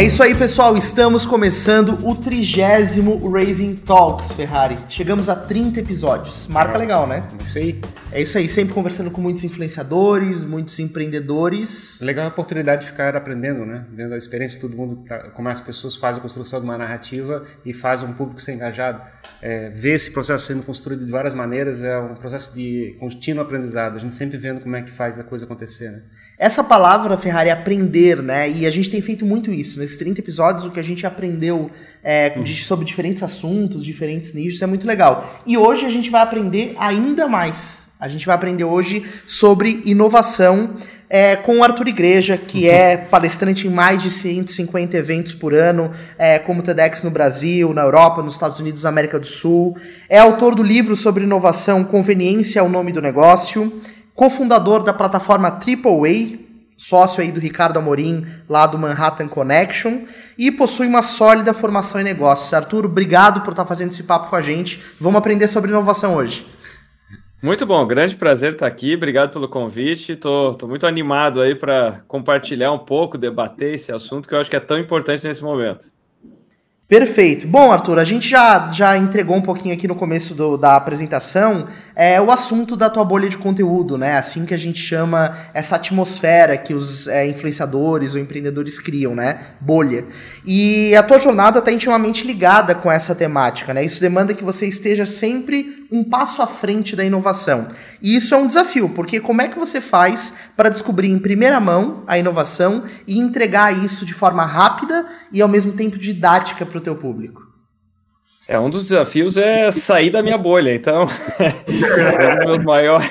É isso aí, pessoal. Estamos começando o trigésimo Raising Talks, Ferrari. Chegamos a 30 episódios. Marca legal, né? É isso aí. É isso aí, sempre conversando com muitos influenciadores, muitos empreendedores. Legal a oportunidade de ficar aprendendo, né? Vendo a experiência de todo mundo, tá, como as pessoas fazem a construção de uma narrativa e fazem um público ser engajado. É, ver esse processo sendo construído de várias maneiras é um processo de contínuo aprendizado. A gente sempre vendo como é que faz a coisa acontecer, né? Essa palavra, Ferrari, é aprender, né? E a gente tem feito muito isso. Nesses 30 episódios, o que a gente aprendeu é, de, sobre diferentes assuntos, diferentes nichos, é muito legal. E hoje a gente vai aprender ainda mais. A gente vai aprender hoje sobre inovação é, com o Arthur Igreja, que uhum. é palestrante em mais de 150 eventos por ano, é, como TEDx no Brasil, na Europa, nos Estados Unidos, na América do Sul. É autor do livro sobre inovação Conveniência é o Nome do Negócio cofundador da plataforma AAA, sócio aí do Ricardo Amorim, lá do Manhattan Connection, e possui uma sólida formação em negócios. Arthur, obrigado por estar fazendo esse papo com a gente. Vamos aprender sobre inovação hoje. Muito bom, grande prazer estar aqui. Obrigado pelo convite. Estou muito animado aí para compartilhar um pouco, debater esse assunto que eu acho que é tão importante nesse momento. Perfeito. Bom, Arthur, a gente já, já entregou um pouquinho aqui no começo do, da apresentação é, o assunto da tua bolha de conteúdo, né? Assim que a gente chama essa atmosfera que os é, influenciadores ou empreendedores criam, né? Bolha. E a tua jornada está intimamente ligada com essa temática, né? Isso demanda que você esteja sempre um passo à frente da inovação. E isso é um desafio, porque como é que você faz para descobrir em primeira mão a inovação e entregar isso de forma rápida e ao mesmo tempo didática para o teu público? É, um dos desafios é sair da minha bolha. Então, um, dos meus maiores,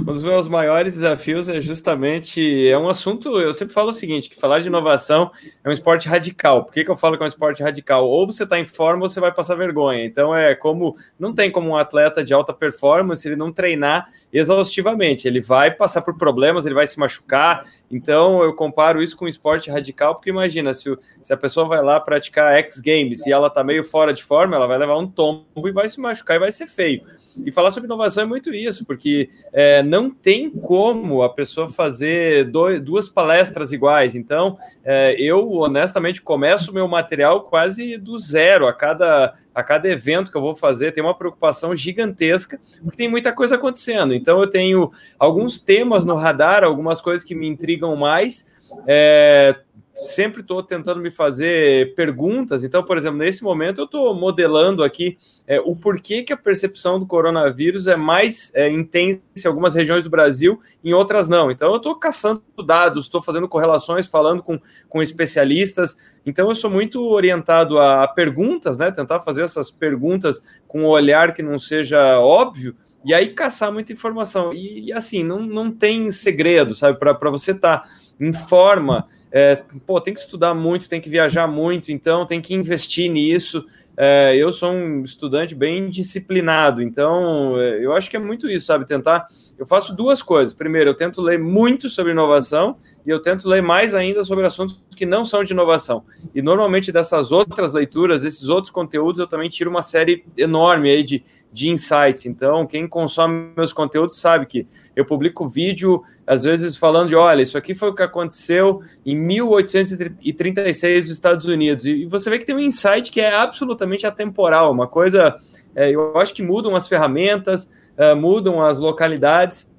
um dos meus maiores desafios é justamente é um assunto. Eu sempre falo o seguinte: que falar de inovação é um esporte radical. Por que, que eu falo que é um esporte radical? Ou você está em forma ou você vai passar vergonha. Então, é como não tem como um atleta de alta performance ele não treinar exaustivamente. Ele vai passar por problemas, ele vai se machucar. Então, eu comparo isso com um esporte radical, porque imagina, se, se a pessoa vai lá praticar X Games e ela está meio fora de forma, ela vai levar um tombo e vai se machucar e vai ser feio. E falar sobre inovação é muito isso, porque é, não tem como a pessoa fazer dois, duas palestras iguais. Então, é, eu honestamente começo o meu material quase do zero a cada, a cada evento que eu vou fazer. Tem uma preocupação gigantesca, porque tem muita coisa acontecendo. Então, eu tenho alguns temas no radar, algumas coisas que me intrigam mais. É, sempre estou tentando me fazer perguntas. Então, por exemplo, nesse momento eu estou modelando aqui é, o porquê que a percepção do coronavírus é mais é, intensa em algumas regiões do Brasil, em outras não. Então, eu estou caçando dados, estou fazendo correlações, falando com, com especialistas. Então, eu sou muito orientado a perguntas, né? Tentar fazer essas perguntas com um olhar que não seja óbvio. E aí caçar muita informação. E, e assim, não, não tem segredo, sabe? Para você estar tá em forma é, pô, tem que estudar muito, tem que viajar muito, então tem que investir nisso. É, eu sou um estudante bem disciplinado, então é, eu acho que é muito isso, sabe? Tentar. Eu faço duas coisas. Primeiro, eu tento ler muito sobre inovação e eu tento ler mais ainda sobre assuntos que não são de inovação. E normalmente dessas outras leituras, desses outros conteúdos, eu também tiro uma série enorme aí de, de insights. Então, quem consome meus conteúdos sabe que eu publico vídeo, às vezes, falando de: olha, isso aqui foi o que aconteceu em 1836 nos Estados Unidos. E você vê que tem um insight que é absolutamente atemporal, uma coisa. É, eu acho que mudam as ferramentas, é, mudam as localidades.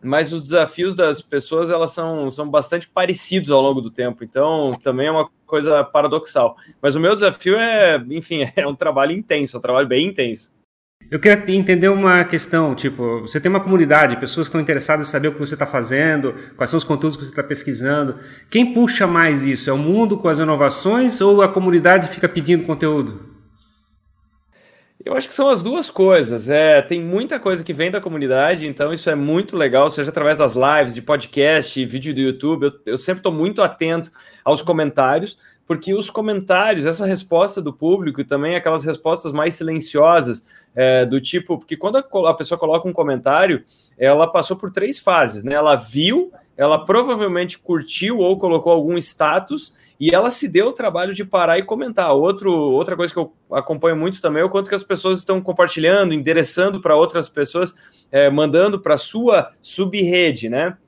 Mas os desafios das pessoas elas são, são bastante parecidos ao longo do tempo, então também é uma coisa paradoxal. Mas o meu desafio é, enfim, é um trabalho intenso, é um trabalho bem intenso. Eu quero entender uma questão, tipo, você tem uma comunidade, pessoas que estão interessadas em saber o que você está fazendo, quais são os conteúdos que você está pesquisando. Quem puxa mais isso? É o mundo com as inovações ou a comunidade fica pedindo conteúdo? Eu acho que são as duas coisas. É, tem muita coisa que vem da comunidade, então isso é muito legal, seja através das lives, de podcast, vídeo do YouTube. Eu, eu sempre estou muito atento aos comentários, porque os comentários, essa resposta do público e também aquelas respostas mais silenciosas, é, do tipo, porque quando a, a, pessoa coloca um comentário, ela passou por três fases, né? Ela viu, ela provavelmente curtiu ou colocou algum status e ela se deu o trabalho de parar e comentar. Outro, outra coisa que eu acompanho muito também é o quanto que as pessoas estão compartilhando, endereçando para outras pessoas, é, mandando para sua subrede, né?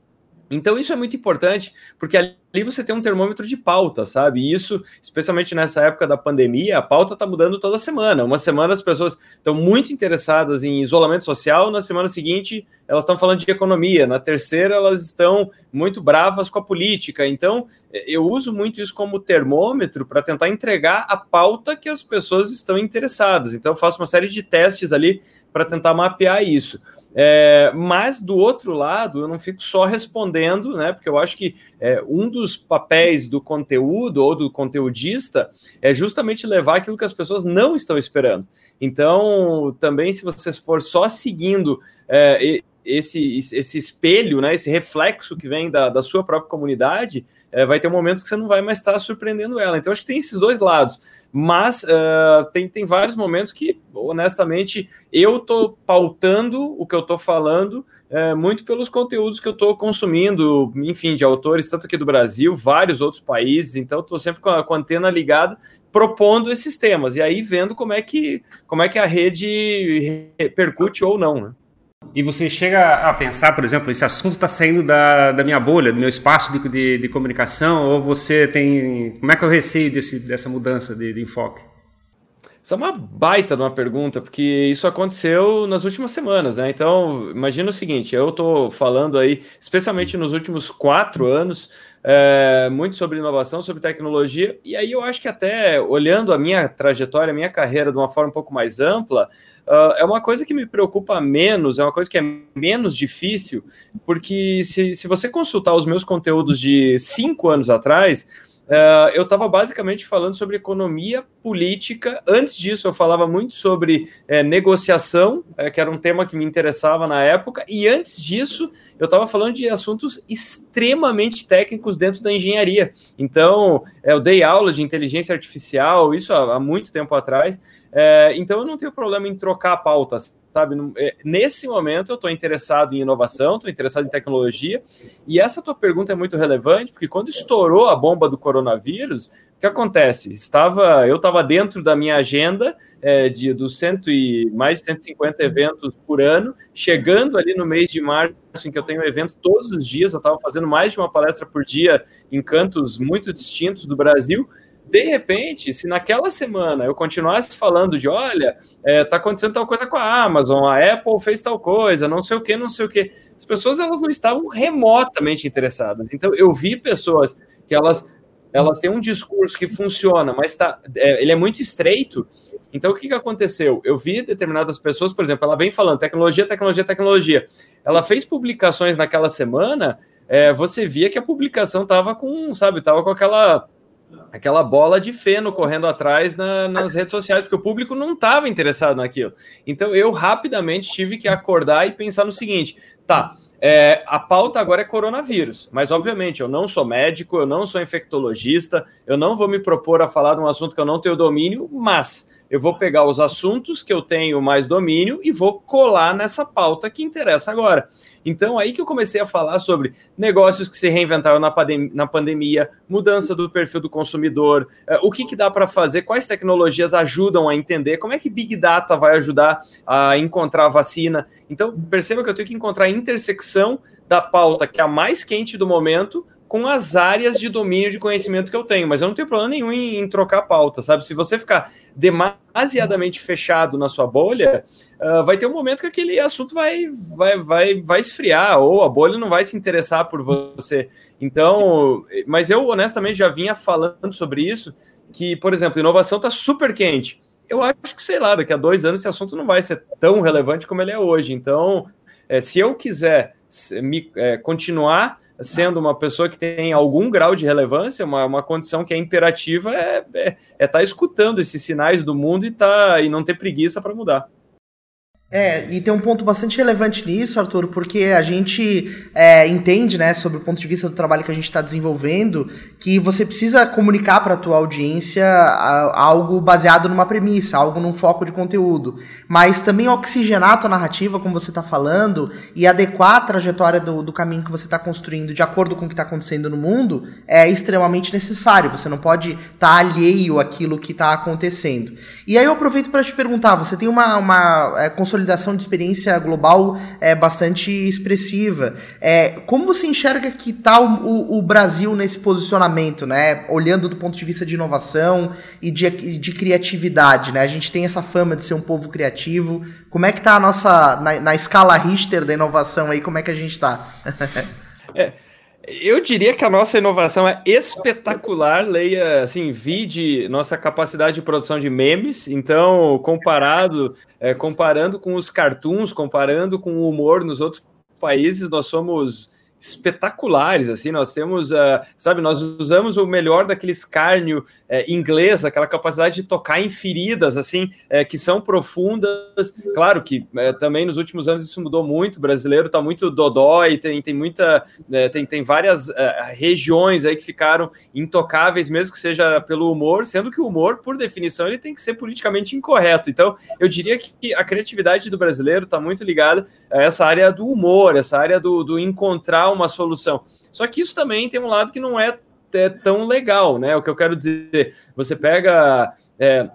Então isso é muito importante, porque ali você tem um termômetro de pauta, sabe? E isso, especialmente nessa época da pandemia, a pauta está mudando toda semana. Uma semana as pessoas estão muito interessadas em isolamento social, na semana seguinte elas estão falando de economia, na terceira elas estão muito bravas com a política. Então eu uso muito isso como termômetro para tentar entregar a pauta que as pessoas estão interessadas. Então eu faço uma série de testes ali para tentar mapear isso. É, mas do outro lado, eu não fico só respondendo, né? Porque eu acho que é, um dos papéis do conteúdo ou do conteudista é justamente levar aquilo que as pessoas não estão esperando. Então, também, se você for só seguindo é, esse, esse espelho, né, esse reflexo que vem da, da sua própria comunidade, é, vai ter um momento que você não vai mais estar surpreendendo ela. Então, acho que tem esses dois lados. Mas uh, tem, tem vários momentos que, honestamente, eu estou pautando o que eu estou falando uh, muito pelos conteúdos que eu estou consumindo, enfim, de autores, tanto aqui do Brasil, vários outros países. Então, estou sempre com a, com a antena ligada, propondo esses temas. E aí, vendo como é que, como é que a rede repercute ou não, né? E você chega a pensar, por exemplo, esse assunto está saindo da, da minha bolha, do meu espaço de, de, de, comunicação, ou você tem. Como é que eu receio desse, dessa mudança de, de enfoque? Isso é uma baita de uma pergunta, porque isso aconteceu nas últimas semanas, né? Então, imagina o seguinte: eu estou falando aí, especialmente nos últimos quatro anos, é, muito sobre inovação, sobre tecnologia, e aí eu acho que até olhando a minha trajetória, a minha carreira de uma forma um pouco mais ampla, uh, é uma coisa que me preocupa menos, é uma coisa que é menos difícil, porque se, se você consultar os meus conteúdos de cinco anos atrás, Uh, eu estava basicamente falando sobre economia política. Antes disso, eu falava muito sobre é, negociação, é, que era um tema que me interessava na época. E antes disso, eu estava falando de assuntos extremamente técnicos dentro da engenharia. Então, é, eu dei aula de inteligência artificial, isso há, há muito tempo atrás. É, então, eu não tenho problema em trocar pautas sabe? É, nesse momento eu estou interessado em inovação, estou interessado em tecnologia, e essa tua pergunta é muito relevante, porque quando estourou a bomba do coronavírus, o que acontece? Estava, eu estava dentro da minha agenda é, de dos cento e mais de 150 eventos por ano, chegando ali no mês de março, em que eu tenho evento todos os dias, eu estava fazendo mais de uma palestra por dia em cantos muito distintos do Brasil, de repente, se naquela semana eu continuasse falando de, olha, é, tá acontecendo tal coisa com a Amazon, a Apple fez tal coisa, não sei o que, não sei o que, as pessoas elas não estavam remotamente interessadas. Então eu vi pessoas que elas elas têm um discurso que funciona, mas tá, é, ele é muito estreito. Então o que, que aconteceu? Eu vi determinadas pessoas, por exemplo, ela vem falando tecnologia, tecnologia, tecnologia. Ela fez publicações naquela semana. É, você via que a publicação estava com, sabe, tava com aquela aquela bola de feno correndo atrás na, nas redes sociais, porque o público não estava interessado naquilo. Então eu rapidamente tive que acordar e pensar no seguinte: tá, é, a pauta agora é coronavírus, mas obviamente eu não sou médico, eu não sou infectologista, eu não vou me propor a falar de um assunto que eu não tenho domínio, mas eu vou pegar os assuntos que eu tenho mais domínio e vou colar nessa pauta que interessa agora. Então, aí que eu comecei a falar sobre negócios que se reinventaram na, pandem na pandemia, mudança do perfil do consumidor, uh, o que, que dá para fazer, quais tecnologias ajudam a entender, como é que Big Data vai ajudar a encontrar a vacina. Então, perceba que eu tenho que encontrar a intersecção da pauta que é a mais quente do momento com as áreas de domínio de conhecimento que eu tenho, mas eu não tenho problema nenhum em, em trocar pauta, sabe? Se você ficar demasiadamente fechado na sua bolha, uh, vai ter um momento que aquele assunto vai, vai, vai, vai esfriar, ou a bolha não vai se interessar por você. Então, mas eu honestamente já vinha falando sobre isso, que, por exemplo, inovação está super quente. Eu acho que, sei lá, daqui a dois anos esse assunto não vai ser tão relevante como ele é hoje. Então, é, se eu quiser me, é, continuar sendo uma pessoa que tem algum grau de relevância, uma, uma condição que é imperativa é estar é, é tá escutando esses sinais do mundo e, tá, e não ter preguiça para mudar. É, e tem um ponto bastante relevante nisso, Arthur, porque a gente é, entende, né, sobre o ponto de vista do trabalho que a gente está desenvolvendo, que você precisa comunicar para a tua audiência algo baseado numa premissa, algo num foco de conteúdo, mas também oxigenar a tua narrativa, como você está falando, e adequar a trajetória do, do caminho que você está construindo de acordo com o que está acontecendo no mundo, é extremamente necessário. Você não pode estar tá alheio àquilo que está acontecendo. E aí eu aproveito para te perguntar, você tem uma, uma é, consolidação consolidação de experiência global é bastante expressiva. É, como você enxerga que está o, o, Brasil nesse posicionamento, né? Olhando do ponto de vista de inovação e de, de criatividade, né? A gente tem essa fama de ser um povo criativo. Como é que está a nossa na, na escala Richter da inovação aí? Como é que a gente está? é. Eu diria que a nossa inovação é espetacular. Leia, assim, vide nossa capacidade de produção de memes. Então, comparado, é, comparando com os cartoons, comparando com o humor nos outros países, nós somos espetaculares, assim, nós temos, uh, sabe, nós usamos o melhor daquele escárnio uh, inglês, aquela capacidade de tocar em feridas, assim, uh, que são profundas, claro que uh, também nos últimos anos isso mudou muito, o brasileiro está muito dodói, tem, tem muita, tem, tem várias regiões aí que ficaram intocáveis, mesmo que seja pelo humor, sendo que o humor, por definição, ele tem que ser politicamente incorreto, então eu diria que a criatividade do brasileiro está muito ligada a essa área do humor, essa área do, do encontrar uma solução. Só que isso também tem um lado que não é, é tão legal, né? O que eu quero dizer, você pega. É,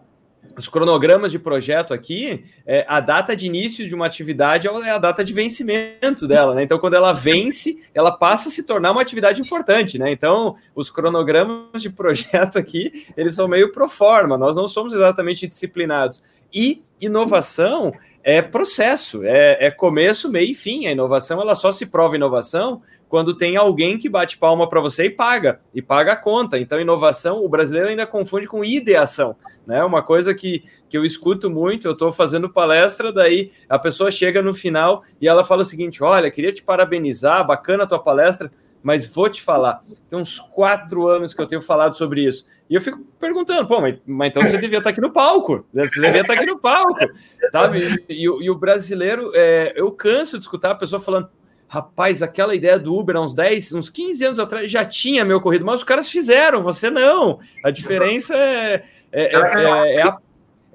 os cronogramas de projeto aqui, é, a data de início de uma atividade é a data de vencimento dela, né? Então, quando ela vence, ela passa a se tornar uma atividade importante, né? Então, os cronogramas de projeto aqui, eles são meio pro forma, nós não somos exatamente disciplinados. E inovação é processo, é, é, começo, meio e fim. A inovação ela só se prova inovação quando tem alguém que bate palma para você e paga, e paga a conta. Então, inovação, o brasileiro ainda confunde com ideação, né? Uma coisa que, que eu escuto muito, eu estou fazendo palestra, daí a pessoa chega no final e ela fala o seguinte: olha, queria te parabenizar, bacana a tua palestra, mas vou te falar, tem uns quatro anos que eu tenho falado sobre isso. E eu fico perguntando, pô, mas, mas então você devia estar aqui no palco, você devia estar aqui no palco, sabe? E, e, o brasileiro, é, eu canso de escutar a pessoa falando, rapaz, aquela ideia do Uber há uns 10, uns 15 anos atrás já tinha meu ocorrido, mas os caras fizeram, você não. A diferença é, é, é, é, é a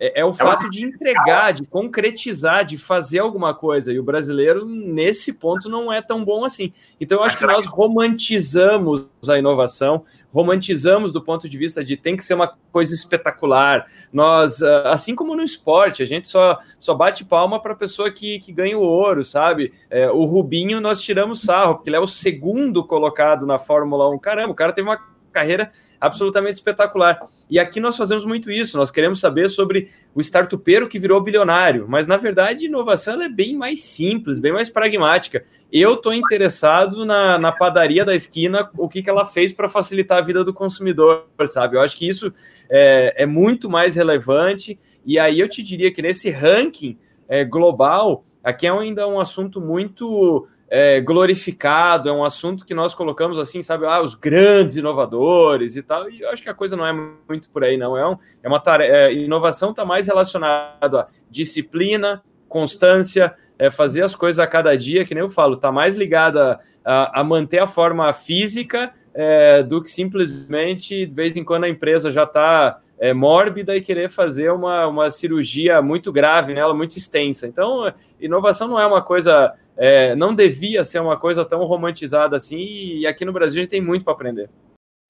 é, é, o fato de entregar, de concretizar, de fazer alguma coisa. E o brasileiro, nesse ponto, não é tão bom assim. Então, eu acho que nós romantizamos a inovação, romantizamos do ponto de vista de tem que ser uma coisa espetacular. Nós, ah, assim como no esporte, a gente só, só bate palma para a pessoa que, que ganha o ouro, sabe? É, o Rubinho nós tiramos sarro, porque ele é o segundo colocado na Fórmula 1. Caramba, o cara teve uma carreira absolutamente espetacular. E aqui nós fazemos muito isso, nós queremos saber sobre o startupeiro que virou bilionário, mas na verdade inovação é bem mais simples, bem mais pragmática. Eu estou interessado na, na padaria da esquina, o que, que ela fez para facilitar a vida do consumidor, sabe? Eu acho que isso é, é muito mais relevante, e aí eu te diria que nesse ranking é, global, aqui é ainda um assunto muito é, glorificado, é um assunto que nós colocamos assim, sabe, ah, os grandes inovadores e tal, e eu acho que a coisa não é muito por aí, não. É, um, é uma tarefa, é, inovação está mais relacionada a disciplina, constância, é, fazer as coisas a cada dia, que nem eu falo, está mais ligada a, a, manter a forma física é, do que simplesmente de vez em quando a empresa já está é, mórbida e querer fazer uma, uma cirurgia muito grave nela, muito extensa. Então, inovação não é uma coisa é, não devia ser uma coisa tão romantizada assim, e aqui no Brasil a gente tem muito para aprender.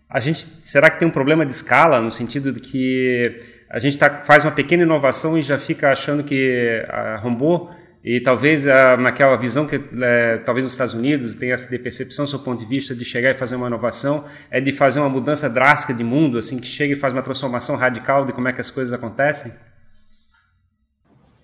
A gente, será que tem um problema de escala, no sentido de que a gente tá, faz uma pequena inovação e já fica achando que arrombou? E talvez a, visão que é, talvez os Estados Unidos tenha essa de percepção, seu ponto de vista, de chegar e fazer uma inovação, é de fazer uma mudança drástica de mundo, assim, que chega e faz uma transformação radical de como é que as coisas acontecem?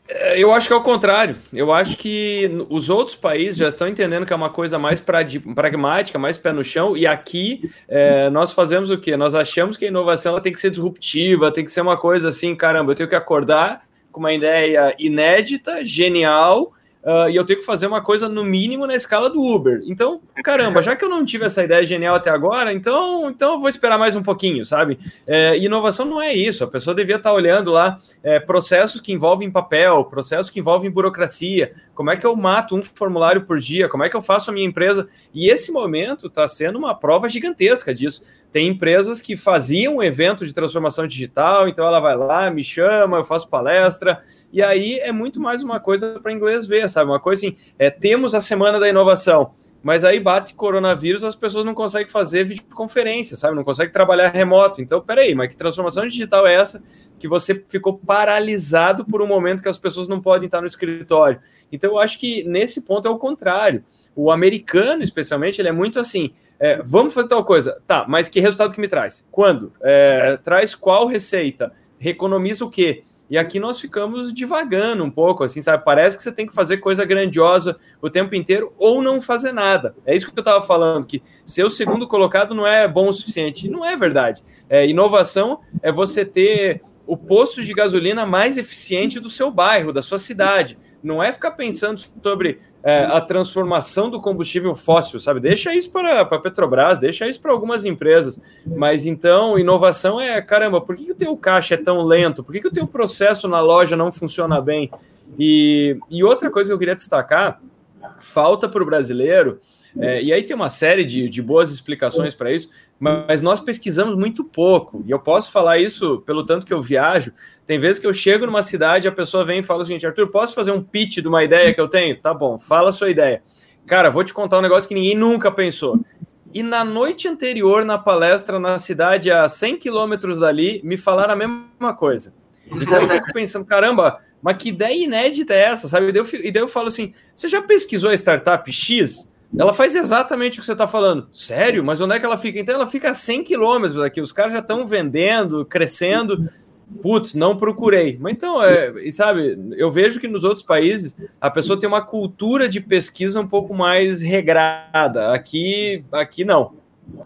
É, eu acho que é o contrário. Eu acho que os outros países já estão entendendo que é uma coisa mais pragmática, mais pé no chão, e aqui é, nós fazemos o quê? Nós achamos que a inovação tem que ser disruptiva, tem que ser uma coisa assim, caramba, eu tenho que acordar com uma ideia inédita, genial, Uh, e eu tenho que fazer uma coisa no mínimo na escala do Uber. Então, caramba, já que eu não tive essa ideia genial até agora, então, então eu vou esperar mais um pouquinho, sabe? É, inovação não é isso. A pessoa devia estar olhando lá é, processos que envolvem papel, processos que envolvem burocracia. Como é que eu mato um formulário por dia? Como é que eu faço a minha empresa? E esse momento está sendo uma prova gigantesca disso. Tem empresas que faziam um evento de transformação digital, então ela vai lá, me chama, eu faço palestra, e aí é muito mais uma coisa para inglês ver, sabe? Uma coisa assim, é, temos a semana da inovação. mas aí bate coronavírus, as pessoas não conseguem fazer videoconferência, sabe? Não conseguem trabalhar remoto. Então, peraí, mas que transformação digital é essa que você ficou paralisado por um momento que as pessoas não podem estar no escritório? Então, eu acho que nesse ponto é o contrário. O americano, especialmente, ele é muito assim: é, vamos fazer tal coisa, tá, mas que resultado que me traz? Quando? É, traz qual receita? Reconomiza o quê? E aqui nós ficamos divagando um pouco, assim, sabe? Parece que você tem que fazer coisa grandiosa o tempo inteiro ou não fazer nada. É isso que eu estava falando, que ser o segundo colocado não é bom o suficiente. Não é verdade. É, inovação é você ter o posto de gasolina mais eficiente do seu bairro, da sua cidade. Não é ficar pensando sobre é, a transformação do combustível fóssil, sabe? Deixa isso para a Petrobras, deixa isso para algumas empresas. Mas então, inovação é, caramba, por que, que o teu caixa é tão lento? Por que, que o teu processo na loja não funciona bem? E, e outra coisa que eu queria destacar, falta para o brasileiro é, e aí tem uma série de, de boas explicações para isso, mas nós pesquisamos muito pouco. E eu posso falar isso pelo tanto que eu viajo. Tem vezes que eu chego numa cidade a pessoa vem e fala o seguinte: Arthur, posso fazer um pitch de uma ideia que eu tenho? Tá bom, fala a sua ideia. Cara, vou te contar um negócio que ninguém nunca pensou. E na noite anterior, na palestra na cidade a 100 quilômetros dali, me falaram a mesma coisa. Então eu fico pensando, caramba, mas que ideia inédita é essa, sabe? E daí eu, e daí eu falo assim: você já pesquisou a startup X? Ela faz exatamente o que você está falando. Sério? Mas onde é que ela fica? Então ela fica a 100 quilômetros daqui. Os caras já estão vendendo, crescendo. Putz, não procurei. Mas então, é, e sabe, eu vejo que nos outros países a pessoa tem uma cultura de pesquisa um pouco mais regrada. Aqui, aqui não.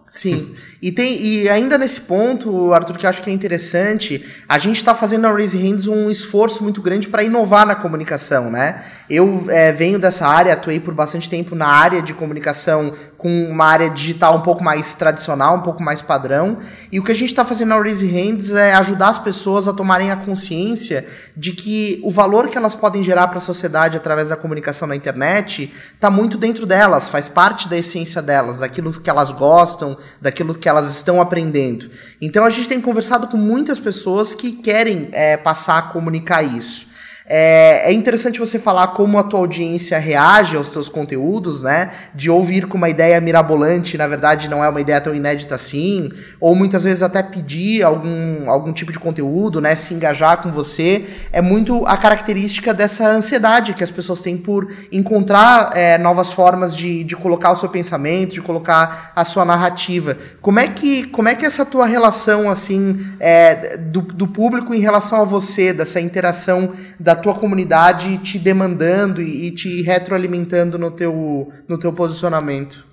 Sim, e tem e ainda nesse ponto, Arthur, que eu acho que é interessante, a gente está fazendo na Raise Hands um esforço muito grande para inovar na comunicação, né? Eu é, venho dessa área, atuei por bastante tempo na área de comunicação com uma área digital um pouco mais tradicional, um pouco mais padrão. E o que a gente está fazendo na Raise Hands é ajudar as pessoas a tomarem a consciência de que o valor que elas podem gerar para a sociedade através da comunicação na internet está muito dentro delas, faz parte da essência delas, daquilo que elas gostam, daquilo que elas estão aprendendo. Então a gente tem conversado com muitas pessoas que querem é, passar a comunicar isso. É, é, interessante você falar como a tua audiência reage aos teus conteúdos, né? De ouvir com uma ideia mirabolante, na verdade não é uma ideia tão inédita assim, ou muitas vezes até pedir algum, algum tipo de conteúdo, né? Se engajar com você. É muito a característica dessa ansiedade que as pessoas têm por encontrar é, novas formas de, de colocar o seu pensamento, de colocar a sua narrativa. Como é que, como é que essa tua relação, assim, é, do, do público em relação a você, dessa interação da tua comunidade te demandando e, e te retroalimentando no teu, no teu posicionamento.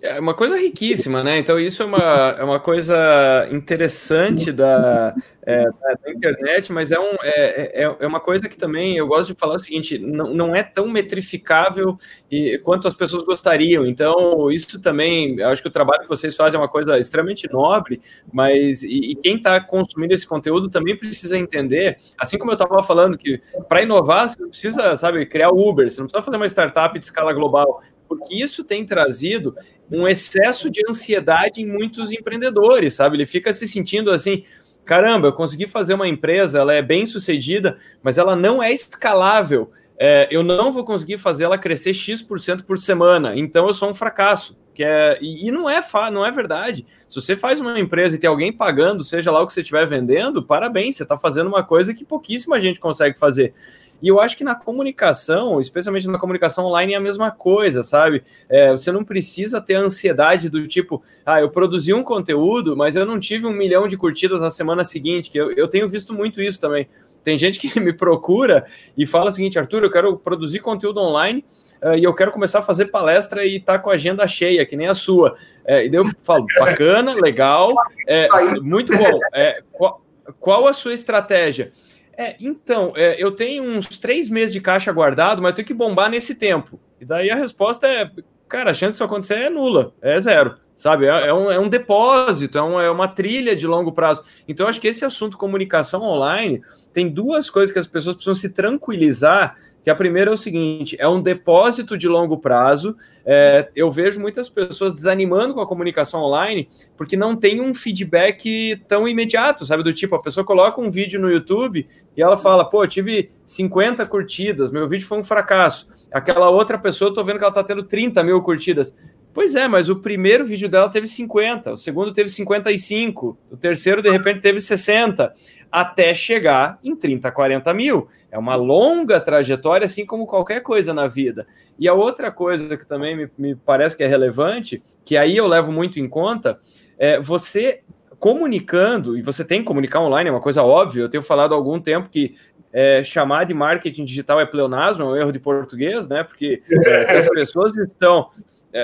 É uma coisa riquíssima, né? Então, isso é uma, é uma coisa interessante da, é, da internet, mas é, um, é, é, é uma coisa que também eu gosto de falar o seguinte: não, não é tão metrificável e, quanto as pessoas gostariam. Então, isso também, acho que o trabalho que vocês fazem é uma coisa extremamente nobre, mas e, e quem está consumindo esse conteúdo também precisa entender, assim como eu estava falando, que para inovar, você não precisa, sabe, criar Uber, você não precisa fazer uma startup de escala global porque isso tem trazido um excesso de ansiedade em muitos empreendedores, sabe? Ele fica se sentindo assim, caramba, eu consegui fazer uma empresa, ela é bem sucedida, mas ela não é escalável. É, eu não vou conseguir fazer ela crescer X% por semana, então eu sou um fracasso. Que é, e, e não é não é verdade. Se você faz uma empresa e tem alguém pagando, seja lá o que você estiver vendendo, parabéns, você está fazendo uma coisa que pouquíssima gente consegue fazer. E eu acho que na comunicação, especialmente na comunicação online, é a mesma coisa, sabe? É, você não precisa ter ansiedade do tipo, ah, eu produzi um conteúdo, mas eu não tive um milhão de curtidas na semana seguinte, que eu, eu tenho visto muito isso também. Tem gente que me procura e fala o seguinte, Arthur, eu quero produzir conteúdo online, Uh, e eu quero começar a fazer palestra e tá com a agenda cheia, que nem a sua. É, e daí eu falo, bacana, legal, é, muito bom. É, qual, qual, a sua estratégia? É, então, é, eu tenho uns três meses de caixa guardado, mas eu tenho que bombar nesse tempo. E daí a resposta é, cara, a chance disso acontecer é nula, é zero, sabe? É, é, um, é um depósito, é, um, é uma trilha de longo prazo. Então, acho que esse assunto comunicação online tem duas coisas que as pessoas precisam se tranquilizar, Que a primeira é o seguinte: é um depósito de longo prazo. É, eu vejo muitas pessoas desanimando com a comunicação online porque não tem um feedback tão imediato, sabe? Do tipo, a pessoa coloca um vídeo no YouTube e ela fala, pô, tive 50 curtidas, meu vídeo foi um fracasso. Aquela outra pessoa, eu tô vendo que ela tá tendo 30 mil curtidas. Pois é, mas o primeiro vídeo dela teve 50, o segundo teve 55, o terceiro, de repente, teve 60, até chegar em 30, 40 mil. É uma longa trajetória, assim como qualquer coisa na vida. E a outra coisa que também me, me parece que é relevante, que aí eu levo muito em conta, é você comunicando, e você tem que comunicar online, é uma coisa óbvia, eu tenho falado há algum tempo que é, chamar de marketing digital é pleonasmo, é um erro de português, né? Porque é, se as pessoas estão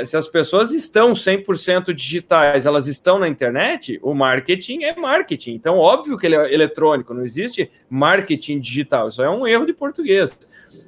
se as pessoas estão 100% digitais, elas estão na internet, o marketing é marketing. Então, óbvio que ele é eletrônico, não existe marketing digital. Isso é um erro de português.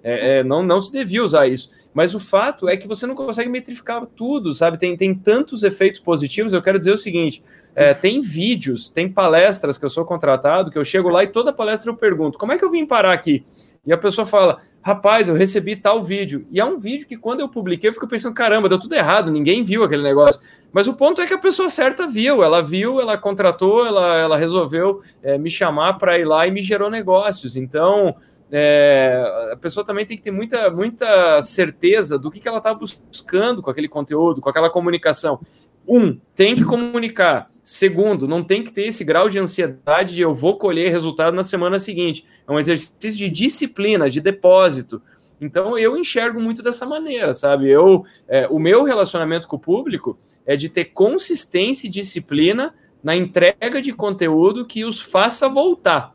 É, é, não, não se devia usar isso. Mas o fato é que você não consegue metrificar tudo, sabe? Tem, tem tantos efeitos positivos. Eu quero dizer o seguinte: é, tem vídeos, tem palestras que eu sou contratado, que eu chego lá e toda palestra eu pergunto: como é que eu vim parar aqui? E a pessoa fala: rapaz, eu recebi tal vídeo. E é um vídeo que quando eu publiquei, eu fico pensando: caramba, deu tudo errado, ninguém viu aquele negócio. Mas o ponto é que a pessoa certa viu, ela viu, ela contratou, ela, ela resolveu é, me chamar para ir lá e me gerou negócios. Então. É, a pessoa também tem que ter muita, muita certeza do que, que ela está buscando com aquele conteúdo, com aquela comunicação. Um, tem que comunicar. Segundo, não tem que ter esse grau de ansiedade de eu vou colher resultado na semana seguinte. É um exercício de disciplina, de depósito. Então eu enxergo muito dessa maneira, sabe? Eu, é, o meu relacionamento com o público é de ter consistência e disciplina na entrega de conteúdo que os faça voltar.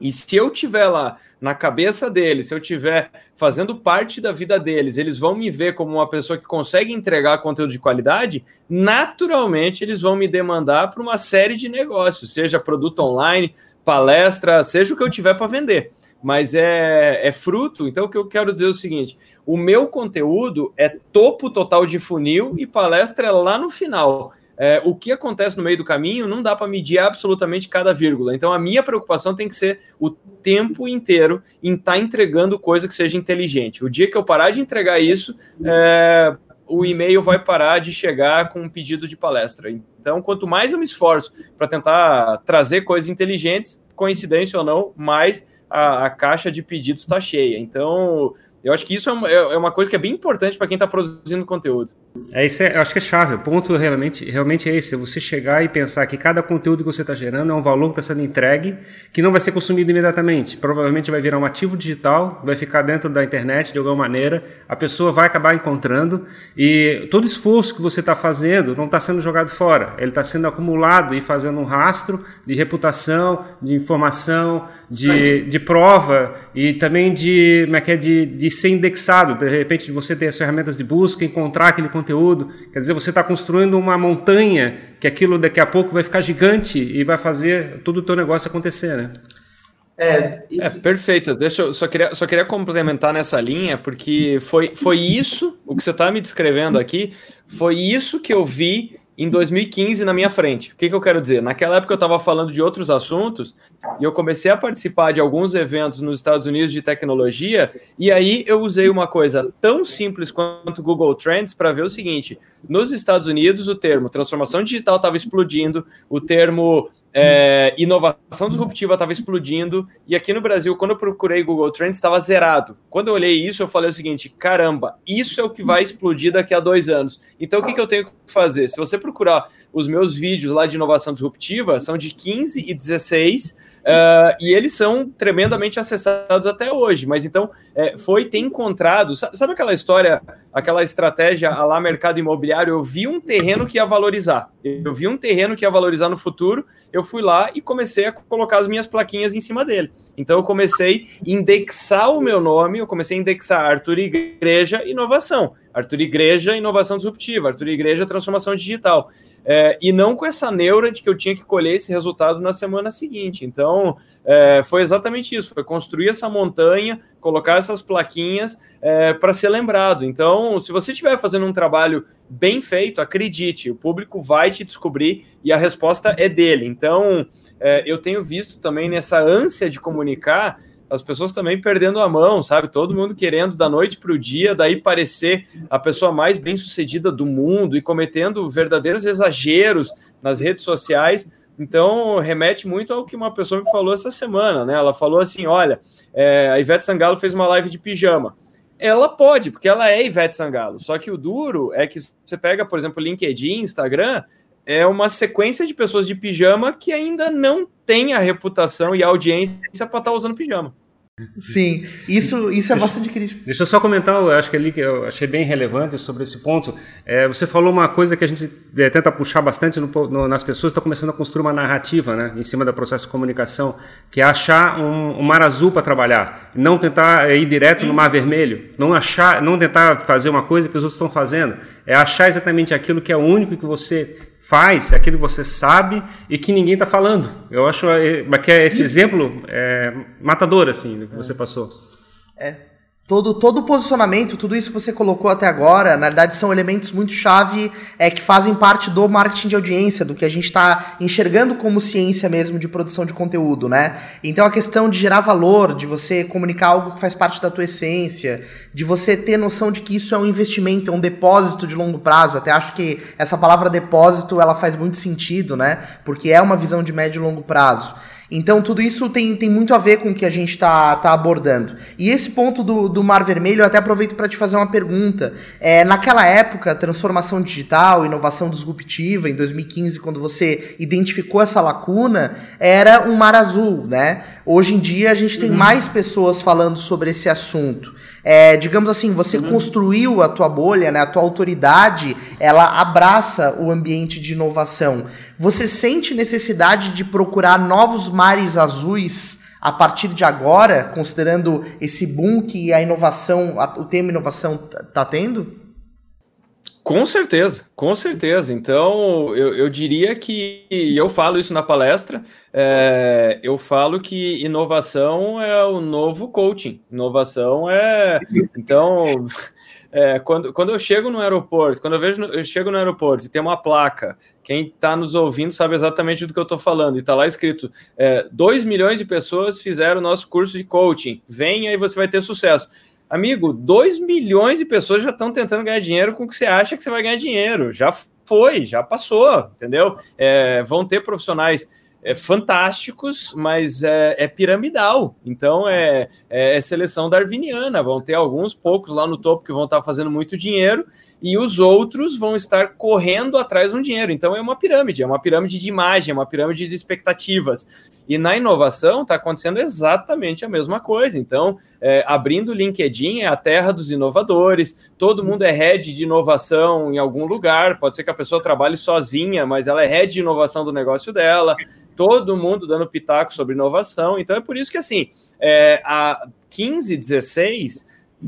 E se eu tiver lá na cabeça deles, se eu tiver fazendo parte da vida deles, eles vão me ver como uma pessoa que consegue entregar conteúdo de qualidade, naturalmente eles vão me demandar para uma série de negócios, seja produto online, palestra, seja o que eu tiver para vender. Mas é, é fruto, então o que eu quero dizer é o seguinte: o meu conteúdo é topo total de funil e palestra é lá no final é, o que acontece no meio do caminho não dá para medir absolutamente cada vírgula. Então, a minha preocupação tem que ser o tempo inteiro em estar tá entregando coisa que seja inteligente. O dia que eu parar de entregar isso, é, o e-mail vai parar de chegar com um pedido de palestra. Então, quanto mais eu me esforço para tentar trazer coisas inteligentes, coincidência ou não, mais a, a caixa de pedidos está cheia. Então, eu acho que isso é, é, é uma coisa que é bem importante para quem está produzindo conteúdo. É isso, é, eu acho que é chave. O ponto realmente, realmente é esse: é você chegar e pensar que cada conteúdo que você está gerando é um valor que está sendo entregue, que não vai ser consumido imediatamente. Provavelmente vai virar um ativo digital, vai ficar dentro da internet de alguma maneira. A pessoa vai acabar encontrando e todo esforço que você está fazendo não está sendo jogado fora. Ele está sendo acumulado e fazendo um rastro de reputação, de informação, de, de prova e também de, é que é, de, de ser indexado. De repente, você ter as ferramentas de busca, encontrar aquele conteúdo. Quer dizer, você está construindo uma montanha que aquilo daqui a pouco vai ficar gigante e vai fazer todo o teu negócio acontecer, né? É, isso... é, perfeito. Deixa eu só queria, só queria complementar nessa linha, porque foi, foi isso, o que você está me descrevendo aqui, foi isso que eu vi em 2015 na minha frente. O que, que eu quero dizer? Naquela época eu estava falando de outros assuntos e eu comecei a participar de alguns eventos nos Estados Unidos de tecnologia e aí eu usei uma coisa tão simples quanto Google Trends para ver o seguinte: nos Estados Unidos o termo transformação digital estava explodindo, o termo é, inovação disruptiva estava explodindo e aqui no Brasil, quando eu procurei Google Trends, estava zerado. Quando eu olhei isso, eu falei o seguinte: caramba, isso é o que vai explodir daqui a dois anos. Então, o que, que eu tenho que fazer? Se você procurar os meus vídeos lá de inovação disruptiva, são de 15 e 16 Uh, e eles são tremendamente acessados até hoje. Mas então é, foi ter encontrado, sabe, sabe, aquela história, aquela estratégia lá mercado imobiliário? Eu vi um terreno que ia valorizar, eu vi um terreno que ia valorizar no futuro, eu fui lá e comecei a colocar as minhas plaquinhas em cima dele. Então eu comecei a indexar o meu nome, eu comecei a indexar Arthur Igreja Inovação. Arthur Igreja, inovação disruptiva, Arthur Igreja, transformação digital. É, e não com essa neura de que eu tinha que colher esse resultado na semana seguinte. Então, é, foi exatamente isso: foi construir essa montanha, colocar essas plaquinhas é, para ser lembrado. Então, se você estiver fazendo um trabalho bem feito, acredite, o público vai te descobrir e a resposta é dele. Então, é, eu tenho visto também nessa ânsia de comunicar as pessoas também perdendo a mão, sabe? Todo mundo querendo da noite para o dia, daí parecer a pessoa mais bem sucedida do mundo e cometendo verdadeiros exageros nas redes sociais. Então, remete muito ao que uma pessoa me falou essa semana, né? Ela falou assim: olha, é, a Ivete Sangalo fez uma live de pijama. Ela pode, porque ela é Ivete Sangalo. Só que o duro é que você pega, por exemplo, LinkedIn, Instagram, é uma sequência de pessoas de pijama que ainda não tem a reputação e a audiência para estar tá usando pijama. Sim, isso, isso é bastante crítico. Deixa eu só comentar, eu acho que ali que eu achei bem relevante sobre esse ponto. É, você falou uma coisa que a gente é, tenta puxar bastante no, no, nas pessoas, está começando a construir uma narrativa, né, em cima do processo de comunicação, que é achar um, um mar azul para trabalhar, não tentar é, ir direto no mar vermelho, não achar, não tentar fazer uma coisa que os outros estão fazendo, é achar exatamente aquilo que é o único que você faz, é aquilo que você sabe e que ninguém está falando. Eu acho é, que é esse exemplo é, matador, assim, do que você passou. É, Todo, todo o posicionamento, tudo isso que você colocou até agora, na verdade são elementos muito chave é, que fazem parte do marketing de audiência, do que a gente está enxergando como ciência mesmo de produção de conteúdo, né? Então a questão de gerar valor, de você comunicar algo que faz parte da tua essência, de você ter noção de que isso é um investimento, é um depósito de longo prazo. Até acho que essa palavra depósito ela faz muito sentido, né? Porque é uma visão de médio e longo prazo. Então, tudo isso tem, tem muito a ver com o que a gente está tá abordando. E esse ponto do, do Mar Vermelho, eu até aproveito para te fazer uma pergunta. É, naquela época, transformação digital, inovação disruptiva, em 2015, quando você identificou essa lacuna, era um mar azul, né? Hoje em dia, a gente tem uhum. mais pessoas falando sobre esse assunto. É, digamos assim, você uhum. construiu a tua bolha, né? A tua autoridade, ela abraça o ambiente de inovação. Você sente necessidade de procurar novos mares azuis a partir de agora, considerando esse boom que a inovação, o tema inovação está tendo? Com certeza, com certeza. Então, eu, eu diria que, e eu falo isso na palestra, é, eu falo que inovação é o novo coaching. Inovação é. Então, é, quando, quando eu chego no aeroporto, quando eu vejo, eu chego no aeroporto e tem uma placa, quem está nos ouvindo sabe exatamente do que eu estou falando, e está lá escrito: é, 2 milhões de pessoas fizeram o nosso curso de coaching, venha e você vai ter sucesso. Amigo, 2 milhões de pessoas já estão tentando ganhar dinheiro com o que você acha que você vai ganhar dinheiro. Já foi, já passou, entendeu? É, vão ter profissionais é, fantásticos, mas é, é piramidal. Então é, é, é, seleção darwiniana. Vão ter alguns poucos lá no topo que vão estar fazendo muito dinheiro e os outros vão estar correndo atrás de um dinheiro. Então é uma pirâmide, é uma pirâmide de imagem, é uma pirâmide de expectativas. E na inovação está acontecendo exatamente a mesma coisa. Então, é, abrindo o LinkedIn é a terra dos inovadores, todo mundo é head de inovação em algum lugar. Pode ser que a pessoa trabalhe sozinha, mas ela é head de inovação do negócio dela todo mundo dando pitaco sobre inovação. Então é por isso que, assim, é, a 15, 16,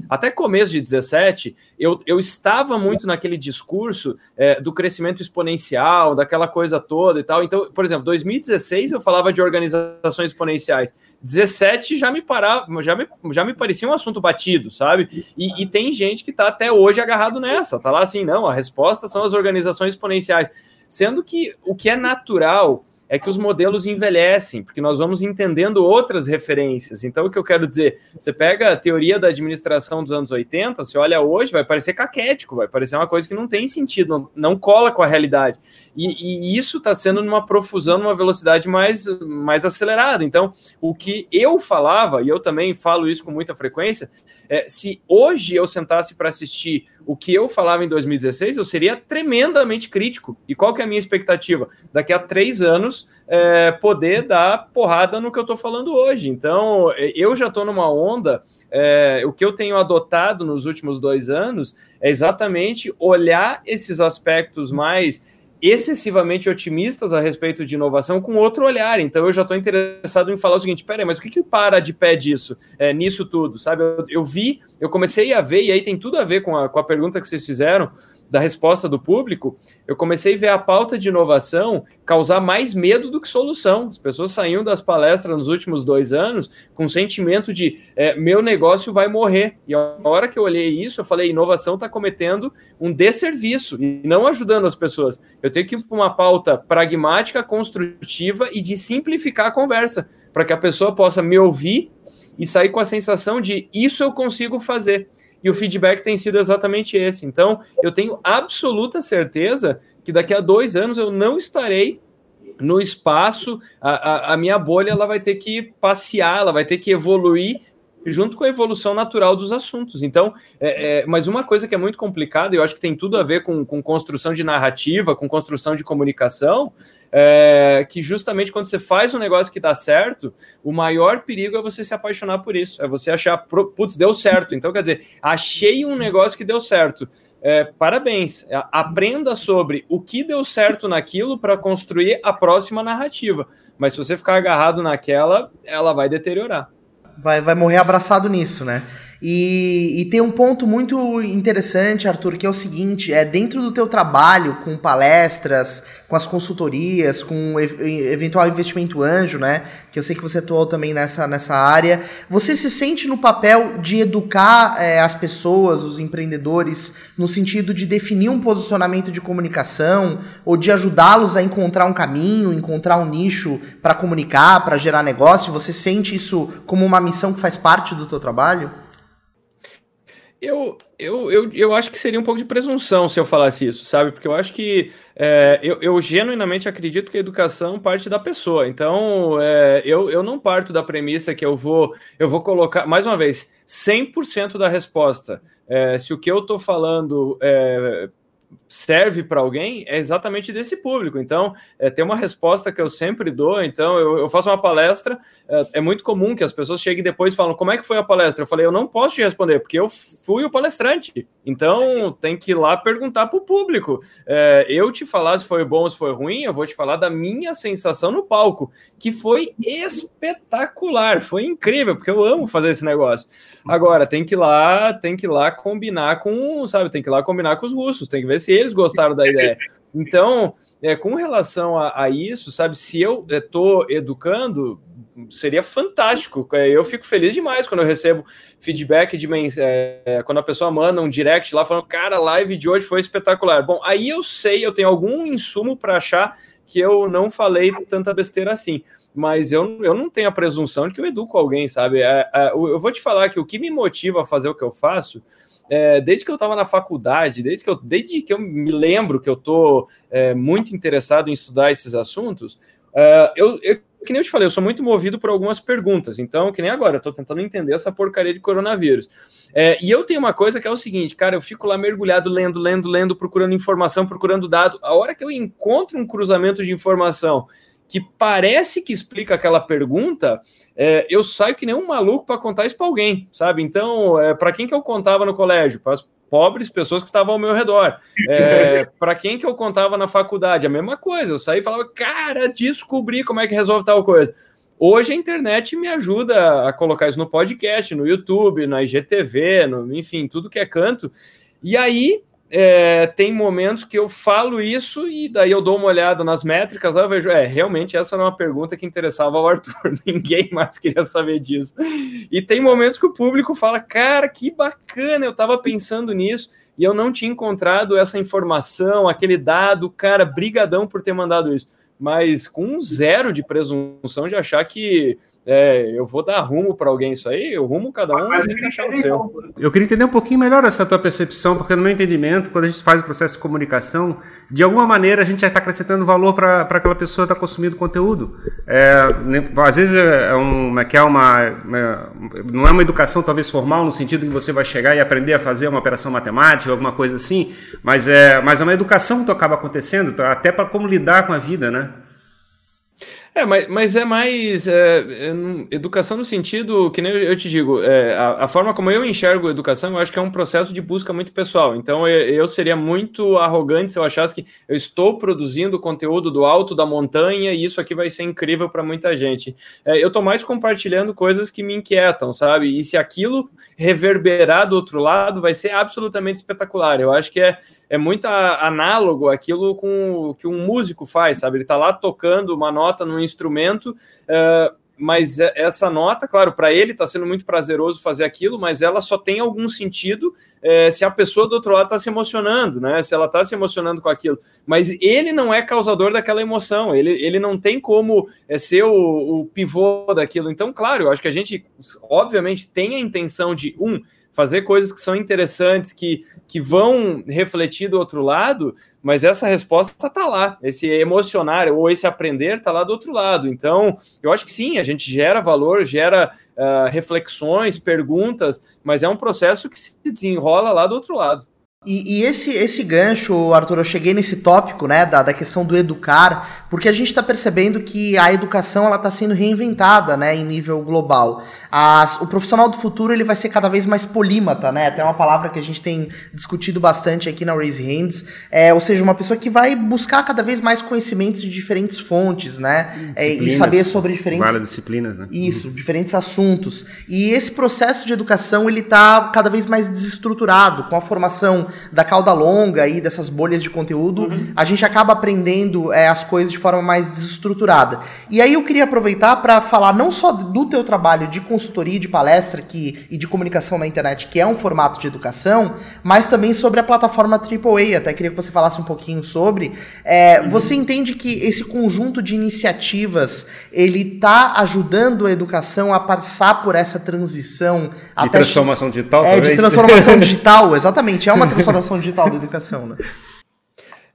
até começo de 17, eu, eu estava muito naquele discurso é, do crescimento exponencial, daquela coisa toda e tal. Então, por exemplo, 2016 eu falava de organizações exponenciais. 17 já me parava, já me, já me parecia um assunto batido, sabe? E, e tem gente que está até hoje agarrado nessa, tá lá assim, não, a resposta são as organizações exponenciais. Sendo que o que é natural é que os modelos envelhecem, porque nós vamos entendendo outras referências. Então, o que eu quero dizer, você pega a teoria da administração dos anos 80, você olha hoje, vai parecer caquético, vai parecer uma coisa que não tem sentido, não, não cola com a realidade. E, e isso está sendo numa profusão, numa velocidade mais, mais acelerada. Então, o que eu falava, e eu também falo isso com muita frequência, é, se hoje eu sentasse para assistir o que eu falava em 2016, eu seria tremendamente crítico. E qual que é a minha expectativa? Daqui a três anos, é, poder dar porrada no que eu estou falando hoje. Então, eu já estou numa onda. É, o que eu tenho adotado nos últimos dois anos é exatamente olhar esses aspectos mais excessivamente otimistas a respeito de inovação com outro olhar. Então eu já estou interessado em falar o seguinte: peraí, mas o que, que para de pé disso, é, nisso tudo, sabe? Eu, eu, vi, eu comecei a ver, e aí tem tudo a ver com a, com a pergunta que vocês fizeram da resposta do público, eu comecei a ver a pauta de inovação causar mais medo do que solução. As pessoas saíam das palestras nos últimos dois anos com o sentimento de é, meu negócio vai morrer. E a hora que eu olhei isso, eu falei: inovação está cometendo um desserviço e não ajudando as pessoas. Eu tenho que ir para uma pauta pragmática, construtiva e de simplificar a conversa, para que a pessoa possa me ouvir e sair com a sensação de isso eu consigo fazer. E o feedback tem sido exatamente esse. Então, eu tenho absoluta certeza que daqui a dois anos eu não estarei no espaço, a, a, a, minha bolha ela vai ter que passear, ela vai ter que evoluir junto com a evolução natural dos assuntos. Então, é, é, mas uma coisa que é muito complicada, eu acho que tem tudo a ver com, com construção de narrativa, com construção de comunicação, é que justamente quando você faz um negócio que dá certo, o maior perigo é você se apaixonar por isso, é você achar, putz, deu certo. Então, quer dizer, achei um negócio que deu certo. É, parabéns. Aprenda sobre o que deu certo naquilo para construir a próxima narrativa. Mas se você ficar agarrado naquela, ela vai deteriorar vai, vai morrer abraçado nisso, né? E, e, tem um ponto muito interessante, Arthur, que é o seguinte: é dentro do teu trabalho com palestras, com as consultorias, com eventual investimento anjo, né? Que eu sei que você atuou também nessa, nessa área. Você se sente no papel de educar é, as pessoas, os empreendedores, no sentido de definir um posicionamento de comunicação ou de ajudá-los a encontrar um caminho, encontrar um nicho para comunicar, para gerar negócio? Você sente isso como uma missão que faz parte do teu trabalho? Eu, eu, eu, eu acho que seria um pouco de presunção se eu falasse isso, sabe? Porque eu acho que é, eu, eu genuinamente acredito que a educação parte da pessoa. Então, é, eu, eu não parto da premissa que eu vou, eu vou colocar, mais uma vez, 100% da resposta. É, se o que eu estou falando é, serve para alguém é exatamente desse público. Então, é, tem uma resposta que eu sempre dou. Então, eu, eu faço uma palestra. É, é, muito comum que as pessoas cheguem depois e falam: Como é que foi a palestra? Eu falei: Eu não posso te responder, porque eu fui o palestrante. Então, tem que ir lá perguntar para o público. É, eu te falar se foi bom ou se foi ruim, eu vou te falar da minha sensação no palco, que foi espetacular, foi incrível, porque eu amo fazer esse negócio. Agora, tem que ir lá, tem que ir lá combinar com, sabe, tem que ir lá combinar com os russos, tem que ver se eles gostaram da ideia. Então, é, com relação a, a isso, sabe, se eu estou é, educando, seria fantástico. É, eu fico feliz demais quando eu recebo feedback de é, quando a pessoa manda um direct lá falando, cara, a live de hoje foi espetacular. Bom, aí eu sei, eu tenho algum insumo para achar que eu não falei tanta besteira assim. Mas eu, eu não tenho a presunção de que eu educo alguém, sabe? É, é, eu vou te falar que o que me motiva a fazer o que eu faço é, desde que eu estava na faculdade, desde que eu, desde que eu me lembro que eu estou é, muito interessado em estudar esses assuntos, é, eu, eu, que nem eu te falei, eu sou muito movido por algumas perguntas. Então, que nem agora, eu estou tentando entender essa porcaria de coronavírus. É, e eu tenho uma coisa que é o seguinte, cara, eu fico lá mergulhado, lendo, lendo, lendo, procurando informação, procurando dado. A hora que eu encontro um cruzamento de informação que parece que explica aquela pergunta, é, eu saio que nem um maluco para contar isso para alguém, sabe? Então, é, para quem que eu contava no colégio? Para as pobres pessoas que estavam ao meu redor. É, para quem que eu contava na faculdade? A mesma coisa. Eu saí e falava, cara, descobri como é que resolve tal coisa. Hoje a internet me ajuda a colocar isso no podcast, no YouTube, na IGTV, no, enfim, tudo que é canto. E aí é, tem momentos que eu falo isso e daí eu dou uma olhada nas métricas lá eu vejo, é, realmente essa era uma pergunta que interessava ao Arthur, ninguém mais queria saber disso. E tem momentos que o público fala, cara, que bacana, eu estava pensando nisso e eu não tinha encontrado essa informação, aquele dado, cara, brigadão por ter mandado isso. Mas com zero de presunção de achar que é, eu vou dar rumo para alguém isso aí, o rumo cada um tem que achar o seu. Eu queria entender um pouquinho melhor essa tua percepção, porque no meu entendimento, quando a gente faz o processo de comunicação, de alguma maneira a gente já está acrescentando valor para aquela pessoa que está consumindo conteúdo. É, às vezes é, um, é que é uma, uma, não é uma educação talvez formal no sentido que você vai chegar e aprender a fazer uma operação matemática, alguma coisa assim, mas é, mas é uma educação que acaba acontecendo até para como lidar com a vida, né? É, mas, mas é mais é, é, educação no sentido, que nem eu te digo, é, a, a, forma como eu enxergo educação, eu acho que é um processo de busca muito pessoal. Então eu, eu seria muito arrogante se eu achasse que eu estou produzindo conteúdo do alto da montanha e isso aqui vai ser incrível para muita gente. É, eu estou mais compartilhando coisas que me inquietam, sabe? E se aquilo reverberar do outro lado, vai ser absolutamente espetacular. Eu acho que é, é muito análogo aquilo com que um músico faz, sabe? Ele está lá tocando uma nota num instrumento. Uh, mas é, essa nota, claro, para ele está sendo muito prazeroso fazer aquilo, mas ela só tem algum sentido é, se a pessoa do outro lado está se emocionando, né? Se ela está se emocionando com aquilo. Mas ele não é causador daquela emoção, ele, ele não tem como é, ser o, o pivô daquilo. Então, claro, eu acho que a gente, obviamente, tem a intenção de, um, fazer coisas que são interessantes, que, que vão refletir do outro lado, mas essa resposta está lá. Esse emocionar ou esse aprender está lá do outro lado. Então, eu acho que sim, a gente gera valor, gera uh, reflexões, perguntas, mas é um processo que se desenrola lá do outro lado. E, e, esse, esse gancho, Arthur, eu cheguei nesse tópico, né, da, da questão do educar, porque a gente está percebendo que a educação ela está sendo reinventada, né, em nível global. As, o profissional do futuro ele vai ser cada vez mais polímata, né? Até uma palavra que a gente tem discutido bastante aqui na Raise Hands, é, ou seja, uma pessoa que vai buscar cada vez mais conhecimentos de diferentes fontes, né? É, e saber sobre diferentes várias disciplinas, né? Isso, diferentes assuntos. E esse processo de educação ele está cada vez mais desestruturado com a formação da cauda longa e dessas bolhas de conteúdo. Uhum. A gente acaba aprendendo é, as coisas de forma mais desestruturada. E aí eu queria aproveitar para falar não só do teu trabalho de consultoria, de palestra que, e de comunicação na internet, que é um formato de educação, mas também sobre a plataforma AAA. Até queria que você falasse um pouquinho sobre. É, uhum. Você entende que esse conjunto de iniciativas ele está ajudando a educação a passar por essa transição? De transformação digital, É, talvez? de transformação digital, exatamente. É uma transformação digital da educação, né?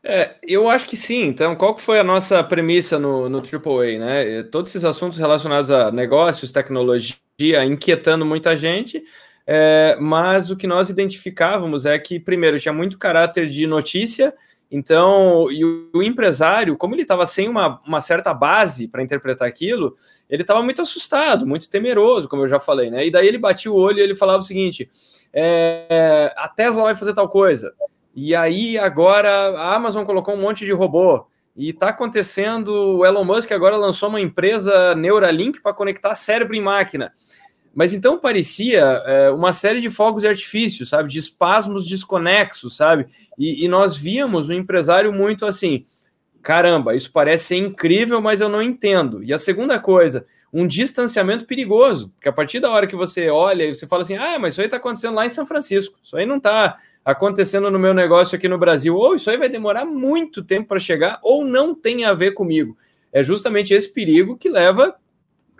É, eu acho que sim. Então, qual que foi a nossa premissa no, no AAA, né? Todos esses assuntos relacionados a negócios, tecnologia, inquietando muita gente, é, mas o que nós identificávamos é que, primeiro, tinha muito caráter de notícia, então, e o, o empresário, como ele estava sem uma, uma certa base para interpretar aquilo, ele estava muito assustado, muito temeroso, como eu já falei, né? E daí ele batia o olho e ele falava o seguinte: é, a Tesla vai fazer tal coisa. E aí agora a Amazon colocou um monte de robô. E está acontecendo, o Elon Musk agora lançou uma empresa Neuralink para conectar cérebro em máquina. Mas então parecia é, uma série de fogos de artifício, sabe? De espasmos desconexos, sabe? E, e, nós víamos um empresário muito assim: caramba, isso parece ser incrível, mas eu não entendo. E a segunda coisa, um distanciamento perigoso, porque a partir da hora que você olha e você fala assim: ah, mas isso aí está acontecendo lá em São Francisco, isso aí não está acontecendo no meu negócio aqui no Brasil, ou isso aí vai demorar muito tempo para chegar, ou não tem a ver comigo. É justamente esse perigo que leva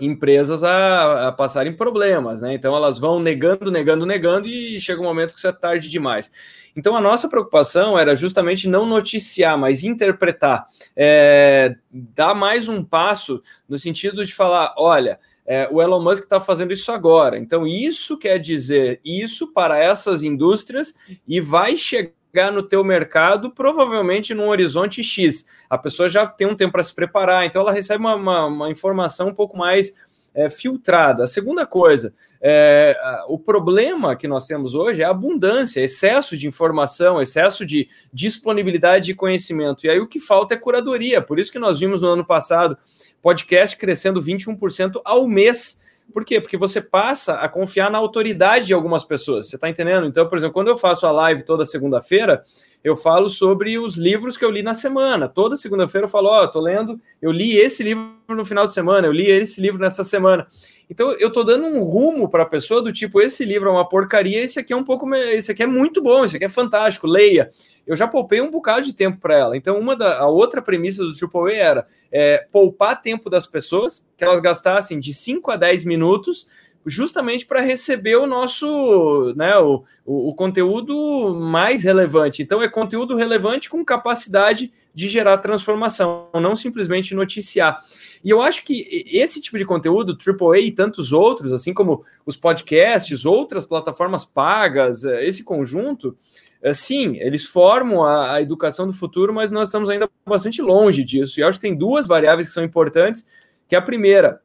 empresas a, a, passarem problemas, né? Então elas vão negando, negando, negando e chega um momento que isso é tarde demais. Então a nossa preocupação era justamente não noticiar, mas interpretar, é, dar mais um passo no sentido de falar, olha, é, o Elon Musk está fazendo isso agora. Então isso quer dizer isso para essas indústrias e vai chegar no teu mercado, provavelmente num horizonte X. A pessoa já tem um tempo para se preparar, então ela recebe uma, uma, uma informação um pouco mais é, filtrada. A segunda coisa, é, o problema que nós temos hoje é abundância, excesso de informação, excesso de disponibilidade de conhecimento. E aí o que falta é curadoria. Por isso que nós vimos no ano passado podcast crescendo 21% ao mês por quê? Porque você passa a confiar na autoridade de algumas pessoas. Você está entendendo? Então, por exemplo, quando eu faço a live toda segunda-feira, eu falo sobre os livros que eu li na semana. Toda segunda-feira eu falo, ó, oh, tô lendo, eu li esse livro no final de semana, eu li esse livro nessa semana. Então eu tô dando um rumo para a pessoa do tipo, esse livro é uma porcaria, esse aqui é um pouco, esse aqui é muito bom, esse aqui é fantástico, leia. Eu já poupei um bocado de tempo para ela. Então uma da a outra premissa do AAA era é, poupar tempo das pessoas, que elas gastassem de 5 a 10 minutos justamente para receber o nosso, né, o, o, conteúdo mais relevante. Então, é conteúdo relevante com capacidade de gerar transformação, não simplesmente noticiar. E eu acho que esse tipo de conteúdo, AAA e tantos outros, assim como os podcasts, outras plataformas pagas, eh, esse conjunto, eh, sim, eles formam a, a educação do futuro, mas nós estamos ainda bastante longe disso. E acho que tem duas variáveis que são importantes, que é a primeira,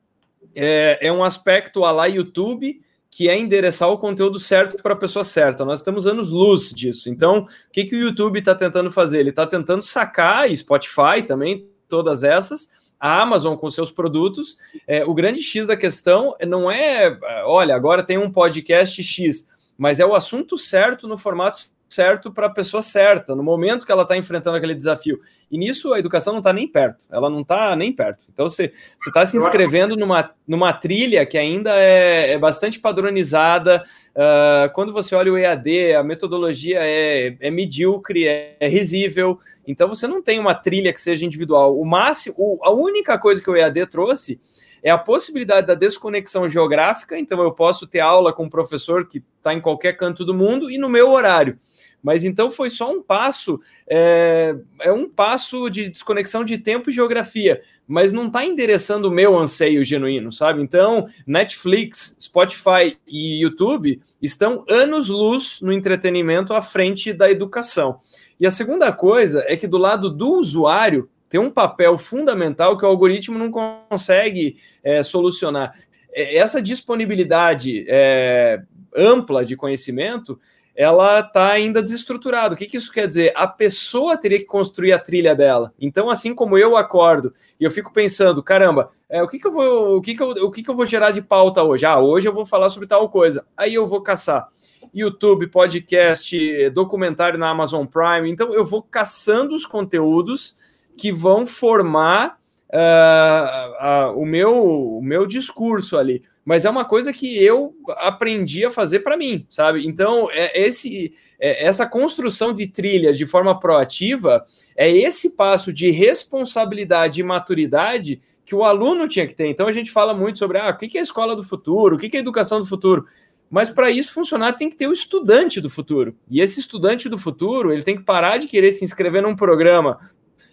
é, é um aspecto a lá YouTube, que é endereçar o conteúdo certo para a pessoa certa. Nós estamos anos luz disso. Então, o que, que o YouTube está tentando fazer? Ele está tentando sacar, e Spotify também, todas essas, a Amazon com seus produtos. É, o grande X da questão não é, olha, agora tem um podcast X, mas é o assunto certo no formato certo para a pessoa certa, no momento que ela está enfrentando aquele desafio. E nisso a educação não está nem perto, ela não está nem perto. Então você está se inscrevendo numa, numa trilha que ainda é, é bastante padronizada. Uh, quando você olha o EAD, a metodologia é, é medíocre, é, é, risível. Então você não tem uma trilha que seja individual. O máximo, a única coisa que o EAD trouxe é a possibilidade da desconexão geográfica. Então eu posso ter aula com um professor que está em qualquer canto do mundo e no meu horário. Mas então foi só um passo, é, é um passo de desconexão de tempo e geografia, mas não está endereçando o meu anseio genuíno, sabe? Então, Netflix, Spotify e YouTube estão anos-luz no entretenimento à frente da educação. E a segunda coisa é que do lado do usuário tem um papel fundamental que o algoritmo não consegue é, solucionar. É, essa disponibilidade é, ampla de conhecimento ela está ainda desestruturada. O que, que isso quer dizer? A pessoa teria que construir a trilha dela. Então, assim como eu acordo e eu fico pensando, caramba, é, o que, que eu vou, o que, que eu, o que, que eu vou gerar de pauta hoje? Ah, hoje eu vou falar sobre tal coisa. Aí eu vou caçar. YouTube, podcast, documentário na Amazon Prime. Então, eu vou caçando os conteúdos que vão formar uh, uh, o, meu, o meu discurso ali mas é uma coisa que eu aprendi a fazer para mim, sabe? Então, é esse, é, essa construção de trilha de forma proativa é esse passo de responsabilidade e maturidade que o aluno tinha que ter. Então, a gente fala muito sobre ah, o que é a escola do futuro, o que é a educação do futuro. Mas para isso funcionar, tem que ter o estudante do futuro. E esse estudante do futuro, ele tem que parar de querer se inscrever num programa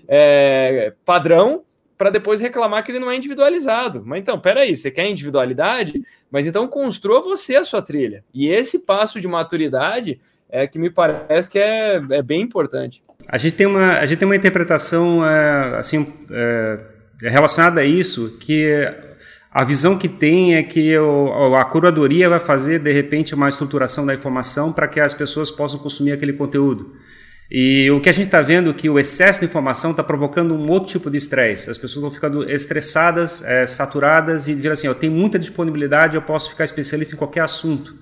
é, padrão para depois reclamar que ele não é individualizado. Mas então, peraí, você quer individualidade? Mas então construa você a sua trilha. E esse passo de maturidade é que me parece que é, é bem importante. A gente tem uma, a gente tem uma interpretação é, assim é, relacionada a isso que a visão que tem é que o, a curadoria vai fazer de repente uma estruturação da informação para que as pessoas possam consumir aquele conteúdo. E o que a gente está vendo é que o excesso de informação está provocando um outro tipo de estresse. As pessoas vão ficando estressadas, é, saturadas e viram assim: eu tenho muita disponibilidade, eu posso ficar especialista em qualquer assunto.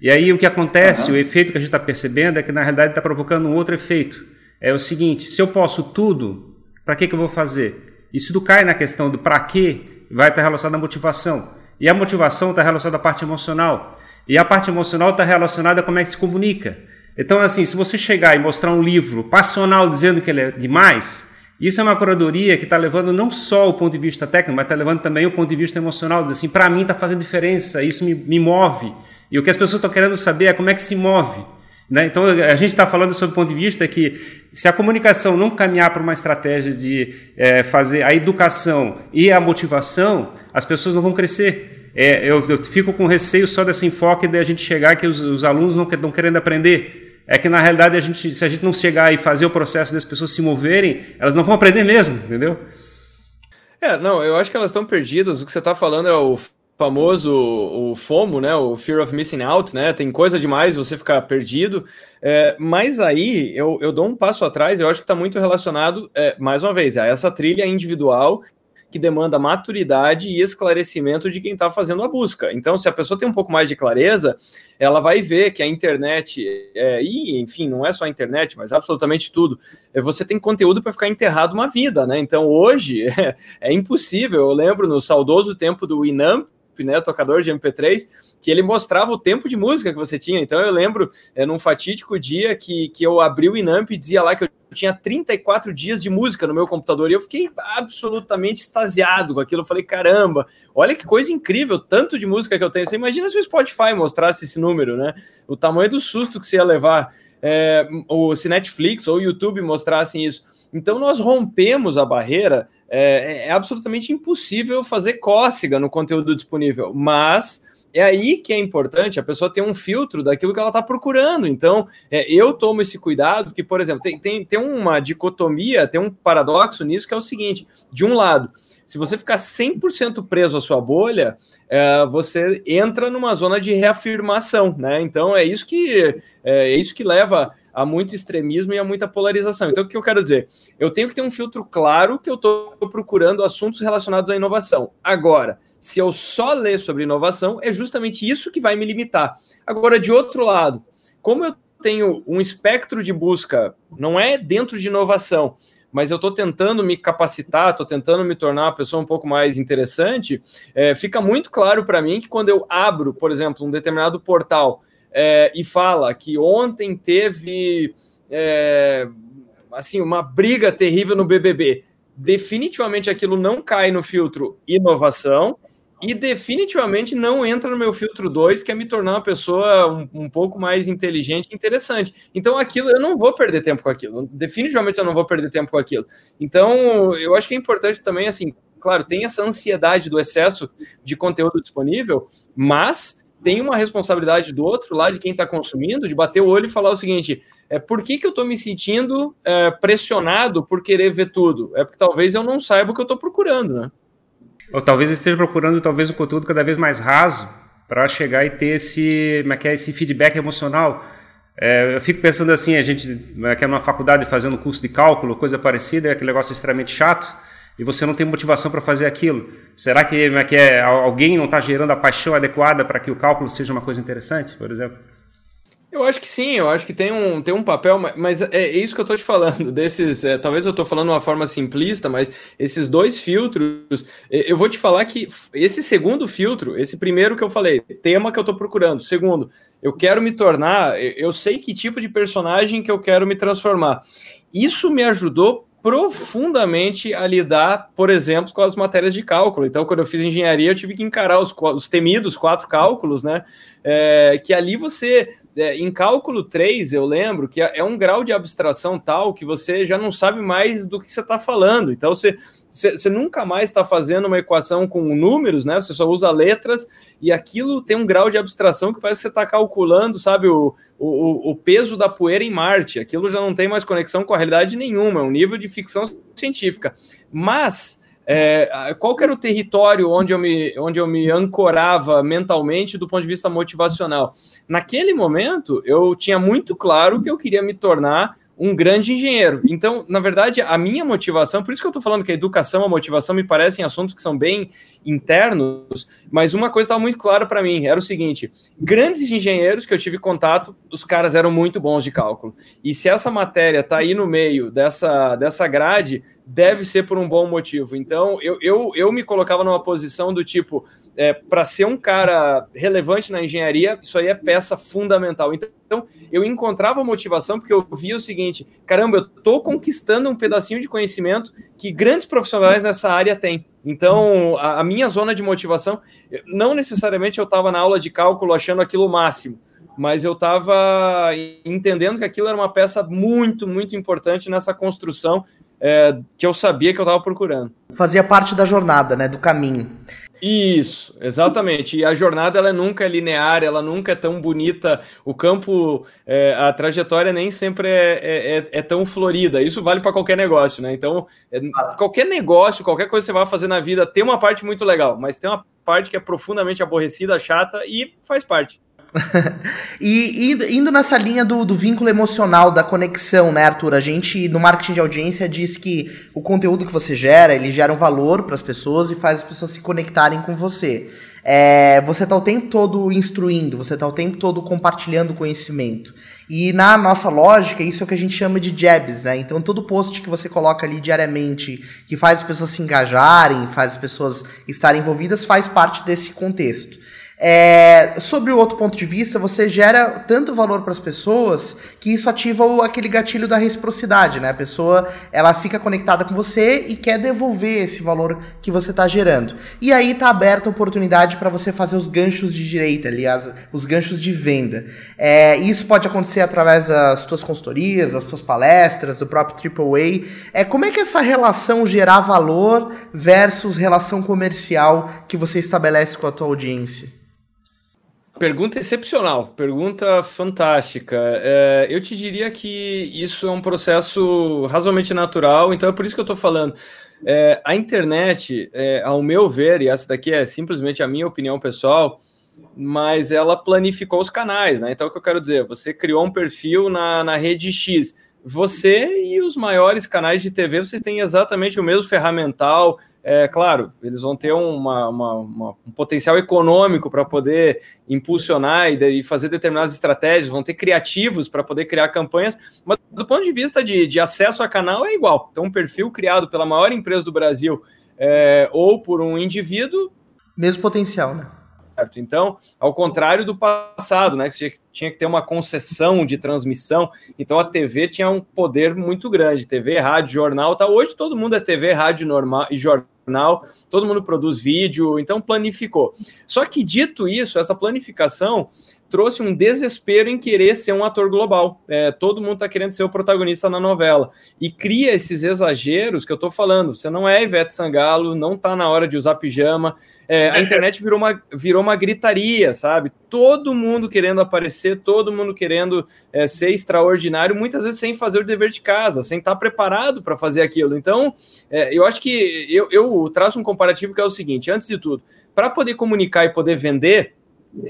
E aí o que acontece, uhum. o efeito que a gente está percebendo é que na realidade está provocando um outro efeito. É o seguinte: se eu posso tudo, para que, que eu vou fazer? E se tu cai na questão do para quê, vai estar relacionado à motivação. E a motivação está relacionada à parte emocional. E a parte emocional está relacionada a como é que se comunica. Então, assim, se você chegar e mostrar um livro passional dizendo que ele é demais, isso é uma curadoria que está levando não só o ponto de vista técnico, mas está levando também o ponto de vista emocional. Diz assim, para mim está fazendo diferença, isso me, me move. E o que as pessoas estão querendo saber é como é que se move. Né? Então, a gente está falando sobre o ponto de vista que se a comunicação não caminhar para uma estratégia de é, fazer a educação e a motivação, as pessoas não vão crescer. É, eu, eu, fico com receio só desse enfoque de a gente chegar que os, os alunos não estão querendo aprender é que na realidade a gente, se a gente não chegar e fazer o processo das pessoas se moverem, elas não vão aprender mesmo, entendeu? É, não, eu acho que elas estão perdidas. O que você está falando é o famoso o FOMO, né? O Fear of Missing Out, né? Tem coisa demais você ficar perdido. É, mas aí eu, eu dou um passo atrás, eu acho que está muito relacionado, é, mais uma vez, a essa trilha individual que demanda maturidade e esclarecimento de quem está fazendo a busca. Então, se a pessoa tem um pouco mais de clareza, ela vai ver que a internet, é, e enfim, não é só a internet, mas absolutamente tudo, é, você tem conteúdo para ficar enterrado uma vida, né? Então, hoje é, é impossível. Eu lembro no saudoso tempo do Winamp, né, tocador de MP3, que ele mostrava o tempo de música que você tinha. Então eu lembro, é, num fatídico dia que, que eu abri o Inamp e dizia lá que eu tinha 34 dias de música no meu computador e eu fiquei absolutamente extasiado com aquilo. Eu falei, caramba, olha que coisa incrível, tanto de música que eu tenho. Você imagina se o Spotify mostrasse esse número, né? O tamanho do susto que você ia levar. É, ou se Netflix ou YouTube mostrassem isso. Então nós rompemos a barreira. É, é absolutamente impossível fazer cócega no conteúdo disponível, mas é aí que é importante a pessoa ter um filtro daquilo que ela está procurando. Então, é, eu tomo esse cuidado, que, por exemplo, tem, tem, tem uma dicotomia, tem um paradoxo nisso, que é o seguinte: de um lado, se você ficar 100% preso à sua bolha, é, você entra numa zona de reafirmação, né? Então, é isso que, é, é isso que leva a muito extremismo e a muita polarização. Então, o que eu quero dizer? Eu tenho que ter um filtro claro que eu estou procurando assuntos relacionados à inovação. Agora, se eu só ler sobre inovação, é justamente isso que vai me limitar. Agora, de outro lado, como eu tenho um espectro de busca, não é dentro de inovação, mas eu estou tentando me capacitar, estou tentando me tornar uma pessoa um pouco mais interessante, é, fica muito claro para mim que quando eu abro, por exemplo, um determinado portal é, e fala que ontem teve é, assim uma briga terrível no BBB, definitivamente aquilo não cai no filtro inovação e definitivamente não entra no meu filtro 2, que é me tornar uma pessoa um, um, pouco mais inteligente e interessante. Então, aquilo eu não vou perder tempo com aquilo. Definitivamente eu não vou perder tempo com aquilo. Então, eu acho que é importante também, assim, claro, tem essa ansiedade do excesso de conteúdo disponível, mas tem uma responsabilidade do outro lado, de quem está consumindo, de bater o olho e falar o seguinte: é, por que, que eu estou me sentindo é, pressionado por querer ver tudo? É porque talvez eu não saiba o que eu estou procurando, né? Ou talvez esteja procurando talvez um conteúdo cada vez mais raso para chegar e ter esse, é é, esse feedback emocional. É, eu fico pensando assim, a gente é que é numa faculdade fazendo curso de cálculo, coisa parecida, é aquele negócio extremamente chato, e você não tem motivação para fazer aquilo. Será que, que é, alguém não está gerando a paixão adequada para que o cálculo seja uma coisa interessante, por exemplo? Eu acho que sim, eu acho que tem um, tem um papel, mas é, é isso que eu estou te falando, desses, é, talvez eu estou falando de uma forma simplista, mas esses dois filtros, eu vou te falar que esse segundo filtro, esse primeiro que eu falei, tema que eu estou procurando, segundo, eu quero me tornar, eu sei que tipo de personagem que eu quero me transformar. Isso me ajudou profundamente a lidar, por exemplo, com as matérias de cálculo. Então, quando eu fiz engenharia, eu tive que encarar os, os temidos quatro cálculos, né? É, que ali você, é, em cálculo 3, eu lembro que é, um grau de abstração tal que você já não sabe mais do que você está falando. Então, você, você, você nunca mais está fazendo uma equação com números, né? Você só usa letras e aquilo tem um grau de abstração que parece que você está calculando, sabe, o, o, o peso da poeira em Marte. Aquilo já não tem mais conexão com a realidade nenhuma, é um nível de ficção científica. Mas é, qual era o território onde eu, me, onde eu me ancorava mentalmente do ponto de vista motivacional? Naquele momento, eu tinha muito claro que eu queria me tornar um grande engenheiro. Então, na verdade, a minha motivação, por isso que eu estou falando que a educação, a motivação me parecem assuntos que são bem internos, mas uma coisa estava muito clara para mim, era o seguinte, grandes engenheiros que eu tive contato, os caras eram muito bons de cálculo. E se essa matéria está aí no meio dessa, dessa grade, deve ser por um bom motivo. Então, eu, eu, eu me colocava numa posição do tipo, é, para ser um cara relevante na engenharia, isso aí é peça fundamental. Então, eu encontrava motivação porque eu via o seguinte: caramba, eu estou conquistando um pedacinho de conhecimento que grandes profissionais nessa área têm. Então, a, a minha zona de motivação, não necessariamente eu estava na aula de cálculo achando aquilo o máximo, mas eu estava entendendo que aquilo era uma peça muito, muito importante nessa construção é, que eu sabia que eu estava procurando. Fazia parte da jornada, né, do caminho. Isso, exatamente. E a jornada ela nunca é linear, ela nunca é tão bonita. O campo, é, a trajetória nem sempre é, é, é, é tão florida. Isso vale para qualquer negócio, né? Então, é, qualquer negócio, qualquer coisa que você vai fazer na vida tem uma parte muito legal, mas tem uma parte que é profundamente aborrecida, chata e faz parte. e indo, nessa linha do, do, vínculo emocional, da conexão, né, Arthur? A gente, no marketing de audiência, diz que o conteúdo que você gera, ele gera um valor para as pessoas e faz as pessoas se conectarem com você. É, você está o tempo todo instruindo, você está o tempo todo compartilhando conhecimento. E na nossa lógica, isso é o que a gente chama de jabs, né? Então, todo post que você coloca ali diariamente, que faz as pessoas se engajarem, faz as pessoas estarem envolvidas, faz parte desse contexto. É, sobre o outro ponto de vista, você gera tanto valor para as pessoas que isso ativa o, aquele gatilho da reciprocidade, né? A pessoa ela fica conectada com você e quer devolver esse valor que você está gerando. E aí está aberta a oportunidade para você fazer os ganchos de direita, aliás, os ganchos de venda. É, isso pode acontecer através das suas consultorias, das suas palestras, do próprio AAA. É, como é que essa relação gerar valor versus relação comercial que você estabelece com a tua audiência? Pergunta excepcional, pergunta fantástica. É, eu te diria que isso é um processo razoavelmente natural, então é por isso que eu estou falando. É, a internet, é, ao meu ver, e essa daqui é simplesmente a minha opinião pessoal, mas ela planificou os canais, né? Então, o que eu quero dizer? Você criou um perfil na, na rede X, você e os maiores canais de TV, vocês têm exatamente o mesmo ferramental. É claro, eles vão ter uma, uma, uma, um potencial econômico para poder impulsionar e, e, fazer determinadas estratégias, vão ter criativos para poder criar campanhas, mas do ponto de vista de, de, acesso a canal é igual. Então, um perfil criado pela maior empresa do Brasil é, ou por um indivíduo. Mesmo potencial, né? Certo. Então, ao contrário do passado, né, que tinha que ter uma concessão de transmissão, então a TV tinha um poder muito grande, TV, rádio, jornal, tá? Hoje todo mundo é TV, rádio normal e jornal, todo mundo produz vídeo, então planificou. Só que dito isso, essa planificação trouxe um desespero em querer ser um ator global. É, todo mundo está querendo ser o protagonista na novela. E cria esses exageros que eu estou falando. Você não é Ivete Sangalo, não está na hora de usar pijama. É, a internet virou uma, virou uma gritaria, sabe? Todo mundo querendo aparecer, todo mundo querendo é, ser extraordinário, muitas vezes sem fazer o dever de casa, sem estar tá preparado para fazer aquilo. Então, é, eu acho que eu, eu traço um comparativo que é o seguinte: antes de tudo, para poder comunicar e poder vender,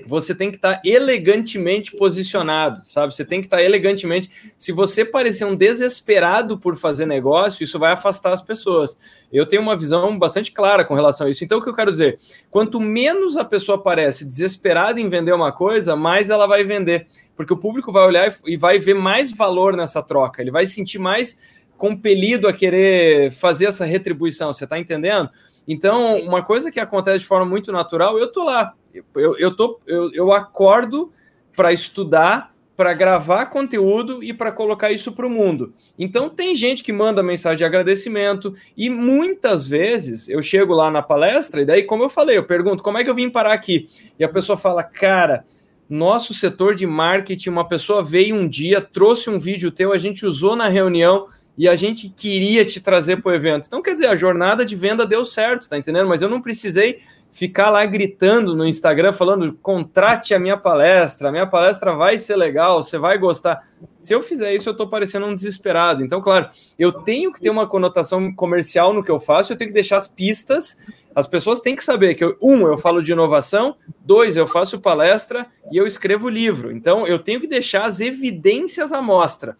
você tem que estar tá elegantemente posicionado, sabe? Você tem que estar tá elegantemente. Se você parecer um desesperado por fazer negócio, isso vai afastar as pessoas. Eu tenho uma visão bastante clara com relação a isso. Então, o que eu quero dizer? Quanto menos a pessoa parece desesperada em vender uma coisa, mais ela vai vender. Porque o público vai olhar e vai ver mais valor nessa troca. Ele vai sentir mais compelido a querer fazer essa retribuição. Você está entendendo? Então, uma coisa que acontece de forma muito natural, eu tô lá, eu, eu, tô, eu, eu acordo para estudar, para gravar conteúdo e para colocar isso para o mundo. Então tem gente que manda mensagem de agradecimento e muitas vezes eu chego lá na palestra e daí, como eu falei, eu pergunto como é que eu vim parar aqui e a pessoa fala, cara, nosso setor de marketing, uma pessoa veio um dia, trouxe um vídeo teu, a gente usou na reunião e a gente queria te trazer para o evento. Então, quer dizer, a jornada de venda deu certo, tá entendendo? Mas eu não precisei ficar lá gritando no Instagram falando contrate a minha palestra, a minha palestra vai ser legal, você vai gostar. Se eu fizer isso, eu estou parecendo um desesperado. Então, claro, eu tenho que ter uma conotação comercial no que eu faço, eu tenho que deixar as pistas. As pessoas têm que saber que, eu, um, eu falo de inovação, dois, eu faço palestra e eu escrevo livro. Então, eu tenho que deixar as evidências à mostra.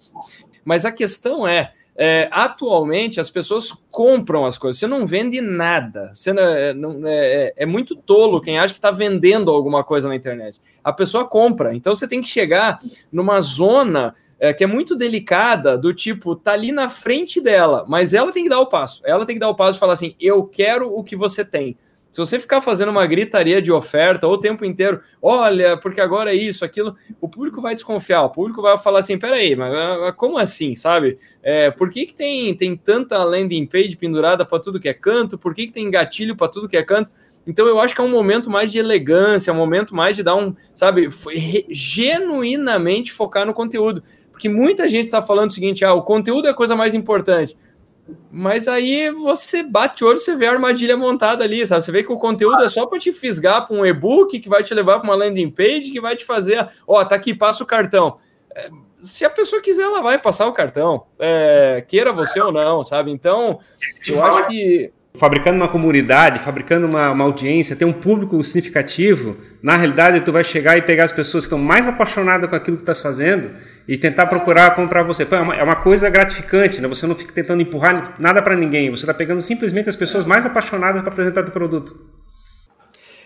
Mas a questão é, é, atualmente as pessoas compram as coisas, você não vende nada. Você não, é, não, é, é, é muito tolo quem acha que está vendendo alguma coisa na internet. A pessoa compra, então você tem que chegar numa zona é, que é muito delicada, do tipo, tá ali na frente dela, mas ela tem que dar o passo. Ela tem que dar o passo e falar assim: eu quero o que você tem. Se você ficar fazendo uma gritaria de oferta o tempo inteiro, olha, porque agora é isso, aquilo, o público vai desconfiar, o público vai falar assim, peraí, mas, mas como assim, sabe? É, por que, que tem, tem tanta landing page pendurada para tudo que é canto? Por que, que tem gatilho para tudo que é canto? Então eu acho que é um momento mais de elegância, um momento mais de dar um, sabe, genuinamente focar no conteúdo. Porque muita gente está falando o seguinte: ah, o conteúdo é a coisa mais importante. Mas aí você bate o olho, você vê a armadilha montada ali, sabe? Você vê que o conteúdo é só para te fisgar para um e-book que vai te levar para uma landing page que vai te fazer, ó, tá aqui, passa o cartão. É, se a pessoa quiser, ela vai passar o cartão, é, queira você ou não, sabe? Então, eu acho que fabricando uma comunidade, fabricando uma, uma, audiência, ter um público significativo, na realidade tu vai chegar e pegar as pessoas que estão mais apaixonadas com aquilo que estás fazendo e tentar procurar comprar você. Pô, é, uma, é uma coisa gratificante, né? Você não fica tentando empurrar nada para ninguém. Você está pegando simplesmente as pessoas mais apaixonadas para apresentar o produto.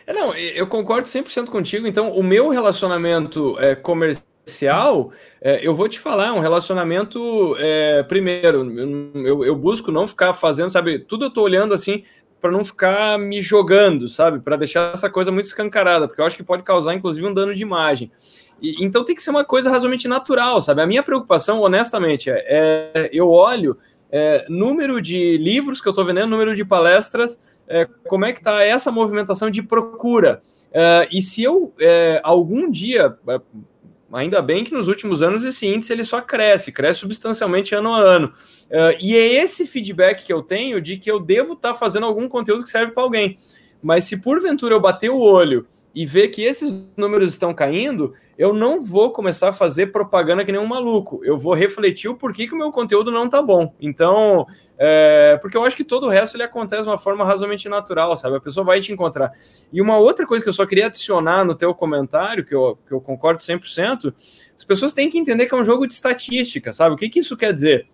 É, não, eu concordo 100% contigo. Então, o meu relacionamento é, comercial, é, eu vou te falar, é um relacionamento, é, primeiro, eu, eu, busco não ficar fazendo, sabe, tudo eu tô olhando assim para não ficar me jogando, sabe, para deixar essa coisa muito escancarada, porque eu acho que pode causar, inclusive, um dano de imagem. E, então tem que ser uma coisa razoavelmente natural, sabe? A minha preocupação, honestamente, é, é eu olho é, número de livros que eu estou vendendo, número de palestras, é, como é que está essa movimentação de procura. É, e se eu é, algum dia, é, ainda bem que nos últimos anos esse índice ele só cresce, cresce substancialmente ano a ano. e é esse feedback que eu tenho de que eu devo estar tá fazendo algum conteúdo que serve para alguém. Mas se porventura eu bater o olho e ver que esses números estão caindo, eu não vou começar a fazer propaganda que nem um maluco. Eu vou refletir o porquê que o meu conteúdo não tá bom. Então, é, porque eu acho que todo o resto ele acontece de uma forma razoavelmente natural, sabe? A pessoa vai te encontrar. E uma outra coisa que eu só queria adicionar no teu comentário, que eu, que eu concordo 100%, as pessoas têm que entender que é um jogo de estatística, sabe? O que, que isso quer dizer?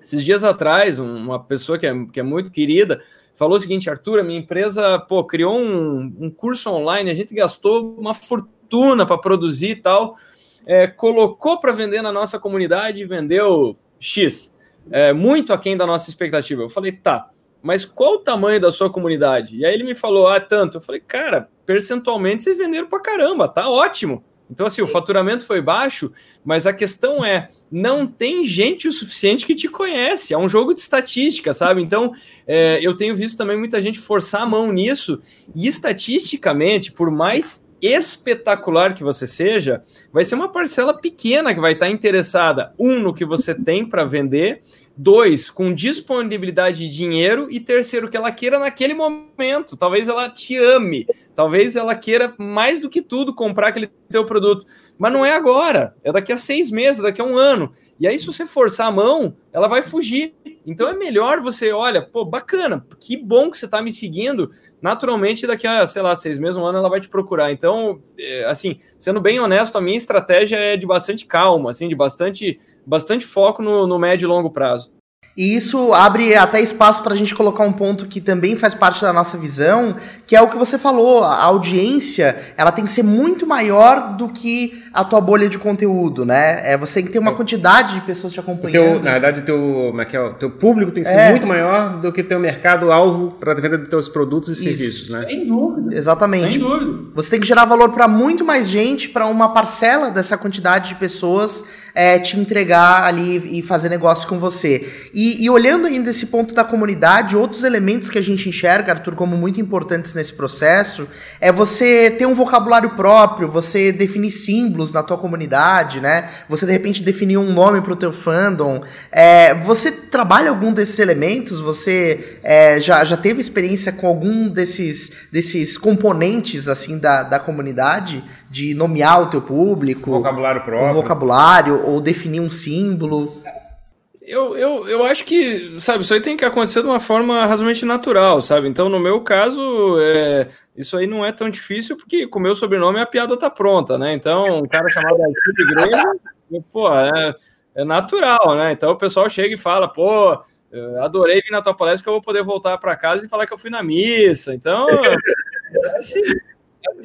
Esses dias atrás, uma pessoa que é, que é muito querida falou o seguinte, Arthur, a minha empresa pô, criou um, um curso online, a gente gastou uma fortuna para produzir e tal, é, colocou para vender na nossa comunidade e vendeu X, é, muito aquém da nossa expectativa. Eu falei, tá, mas qual o tamanho da sua comunidade? E aí ele me falou, ah, tanto. Eu falei, cara, percentualmente vocês venderam para caramba, tá ótimo. Então, assim, o faturamento foi baixo, mas a questão é, não tem gente o suficiente que te conhece. É um jogo de estatística, sabe? Então, é, eu tenho visto também muita gente forçar a mão nisso. E estatisticamente, por mais espetacular que você seja, vai ser uma parcela pequena que vai estar interessada, um, no que você tem para vender, dois, com disponibilidade de dinheiro, e terceiro, que ela queira naquele momento. Talvez ela te ame, talvez ela queira mais do que tudo comprar aquele teu produto, mas não é agora, é daqui a seis meses, daqui a um ano. E aí, se você forçar a mão, ela vai fugir. Então é melhor você, olha, pô, bacana, que bom que você está me seguindo. Naturalmente, daqui a, sei lá, seis meses, um ano, ela vai te procurar. Então, é, assim, sendo bem honesto, a minha estratégia é de bastante calma, assim, de bastante, bastante foco no, no médio e longo prazo. E isso abre até espaço para a gente colocar um ponto que também faz parte da nossa visão, que é o que você falou, a audiência, ela tem que ser muito maior do que a tua bolha de conteúdo, né? É, você tem que ter uma quantidade de pessoas te acompanhando. Teu, na verdade, o teu, é é? teu público tem que ser é. muito maior do que o teu mercado-alvo para a venda dos teus produtos e Isso. serviços, né? Sem dúvida. Exatamente. Sem dúvida. Você tem que gerar valor para muito mais gente, para uma parcela dessa quantidade de pessoas é, te entregar ali e fazer negócio com você. E, e, olhando ainda esse ponto da comunidade, outros elementos que a gente enxerga, Arthur, como muito importantes nesse processo, é você ter um vocabulário próprio, você definir símbolos na tua comunidade, né? Você de repente definir um nome para o teu fandom. É, você trabalha algum desses elementos? Você é, já, já teve experiência com algum desses, desses componentes assim da, da comunidade? De nomear o teu público? Vocabulário próprio. Um vocabulário ou definir um símbolo? Eu, eu, eu acho que, sabe, isso aí tem que acontecer de uma forma razoavelmente natural, sabe? Então, no meu caso, é, isso aí não é tão difícil, porque com o meu sobrenome a piada tá pronta, né? Então, um cara chamado Arthur de Grêmio, pô, é, é natural, né? Então o pessoal chega e fala, pô, adorei vir na tua palestra que eu vou poder voltar para casa e falar que eu fui na missa. Então, assim,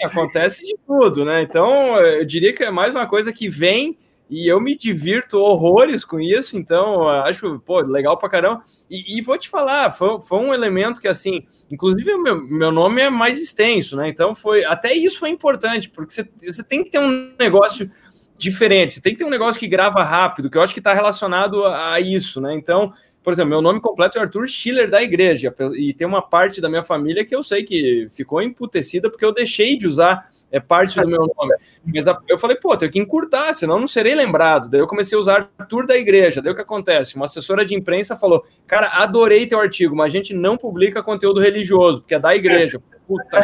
acontece de tudo, né? Então, eu diria que é mais uma coisa que vem e eu me divirto horrores com isso, então acho, pô, legal pra caramba. E, e vou te falar, foi, foi, um elemento que, assim, inclusive meu, meu nome é mais extenso, né? Então foi, até isso foi importante, porque você, tem que ter um negócio diferente, você tem que ter um negócio que grava rápido, que eu acho que está relacionado a, a isso, né? Então, por exemplo, meu nome completo é Arthur Schiller da igreja, e tem uma parte da minha família que eu sei que ficou emputecida porque eu deixei de usar é parte do meu nome. Mas eu falei, pô, tenho que encurtar, senão não serei lembrado. Daí eu comecei a usar Arthur da igreja. Daí o que acontece? Uma assessora de imprensa falou: Cara, adorei teu artigo, mas a gente não publica conteúdo religioso, porque é da igreja. Puta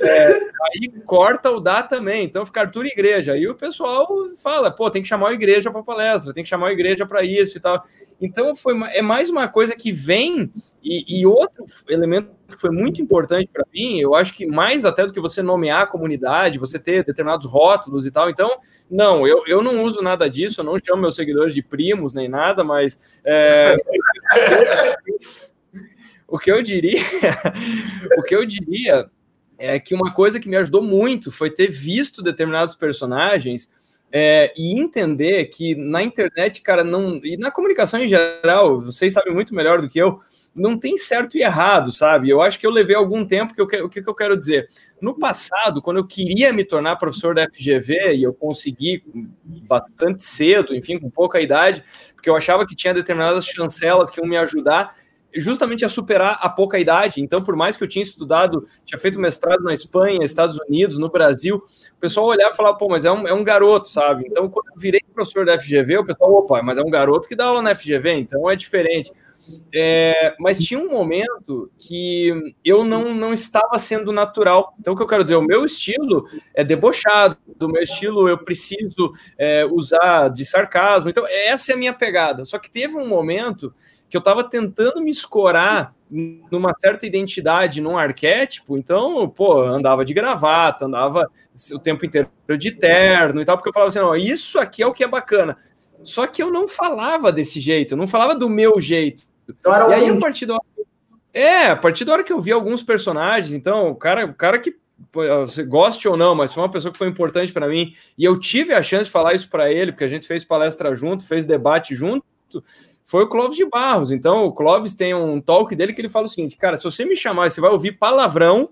é, aí corta o dá também, então fica Arthur Igreja. Aí o pessoal fala, pô, tem que chamar a igreja para palestra, tem que chamar a igreja para isso e tal. Então foi é mais uma coisa que vem e, e outro elemento que foi muito importante para mim, eu acho que mais até do que você nomear a comunidade, você ter determinados rótulos e tal. Então, não, eu, eu não uso nada disso, eu não chamo meus seguidores de primos nem nada, mas é, o que eu diria, o que eu diria é que uma coisa que me ajudou muito foi ter visto determinados personagens é, e entender que na internet, cara, não e na comunicação em geral, vocês sabem muito melhor do que eu, não tem certo e errado, sabe? Eu acho que eu levei algum tempo que eu o que, que eu quero dizer. No passado, quando eu queria me tornar professor da FGV e eu consegui bastante cedo, enfim, com pouca idade, porque eu achava que tinha determinadas chancelas que iam me ajudar, justamente a superar a pouca idade. Então, por mais que eu tinha estudado, tinha feito mestrado na Espanha, Estados Unidos, no Brasil, o pessoal olhava e falava, pô, mas é um, é um garoto, sabe? Então, quando eu virei professor da FGV, o pessoal, opa, mas é um garoto que dá aula na FGV, então é diferente. É, mas tinha um momento que eu não, não estava sendo natural. Então, o que eu quero dizer, o meu estilo é debochado, o meu estilo eu preciso é, usar de sarcasmo. Então, essa é a minha pegada. Só que teve um momento que eu estava tentando me escorar numa certa identidade, num arquétipo, então, pô, andava de gravata, andava o tempo inteiro de terno e tal, porque eu falava assim, não, isso aqui é o que é bacana. Só que eu não falava desse jeito, eu não falava do meu jeito. Então, e aí, a partir da hora... É, a partir da hora que eu vi alguns personagens, então, o cara, o cara que você goste ou não, mas foi uma pessoa que foi importante para mim, e eu tive a chance de falar isso para ele, porque a gente fez palestra junto, fez debate junto, foi o Clóvis de Barros. Então, o Clóvis tem um talk dele que ele fala o seguinte: cara, se você me chamar, você vai ouvir palavrão,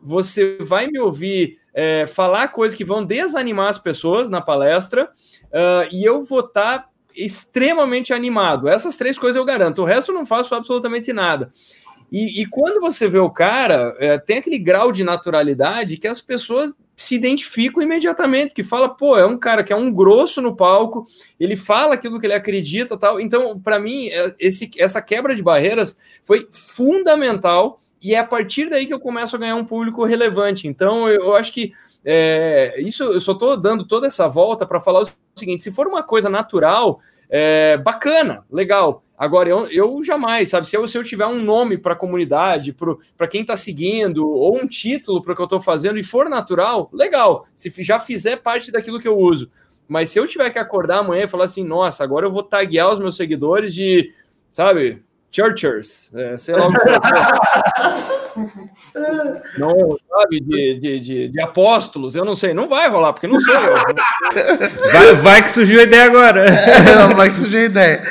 você vai me ouvir é, falar coisas que vão desanimar as pessoas na palestra, uh, e eu vou estar tá extremamente animado. Essas três coisas eu garanto. O resto eu não faço absolutamente nada. E, e quando você vê o cara, é, tem aquele grau de naturalidade que as pessoas se identificam imediatamente, que fala, pô, é um cara que é um grosso no palco, ele fala aquilo que ele acredita, tal. Então, para mim, é, esse, essa quebra de barreiras foi fundamental e é a partir daí que eu começo a ganhar um público relevante. Então, eu, eu acho que é, isso eu só estou dando toda essa volta para falar o seguinte: se for uma coisa natural, é, bacana, legal. Agora, eu, eu jamais, sabe? Se eu, se eu tiver um nome para a comunidade, para quem está seguindo, ou um título para o que eu estou fazendo e for natural, legal. Se já fizer parte daquilo que eu uso. Mas se eu tiver que acordar amanhã e falar assim, nossa, agora eu vou taguear os meus seguidores de, sabe, churchers, é, sei lá o que Não, sabe, de, de, de, de, apóstolos, eu não sei, não vai rolar, porque não sou eu. Vai, vai que surgiu a ideia agora. É, vai que surgiu a ideia.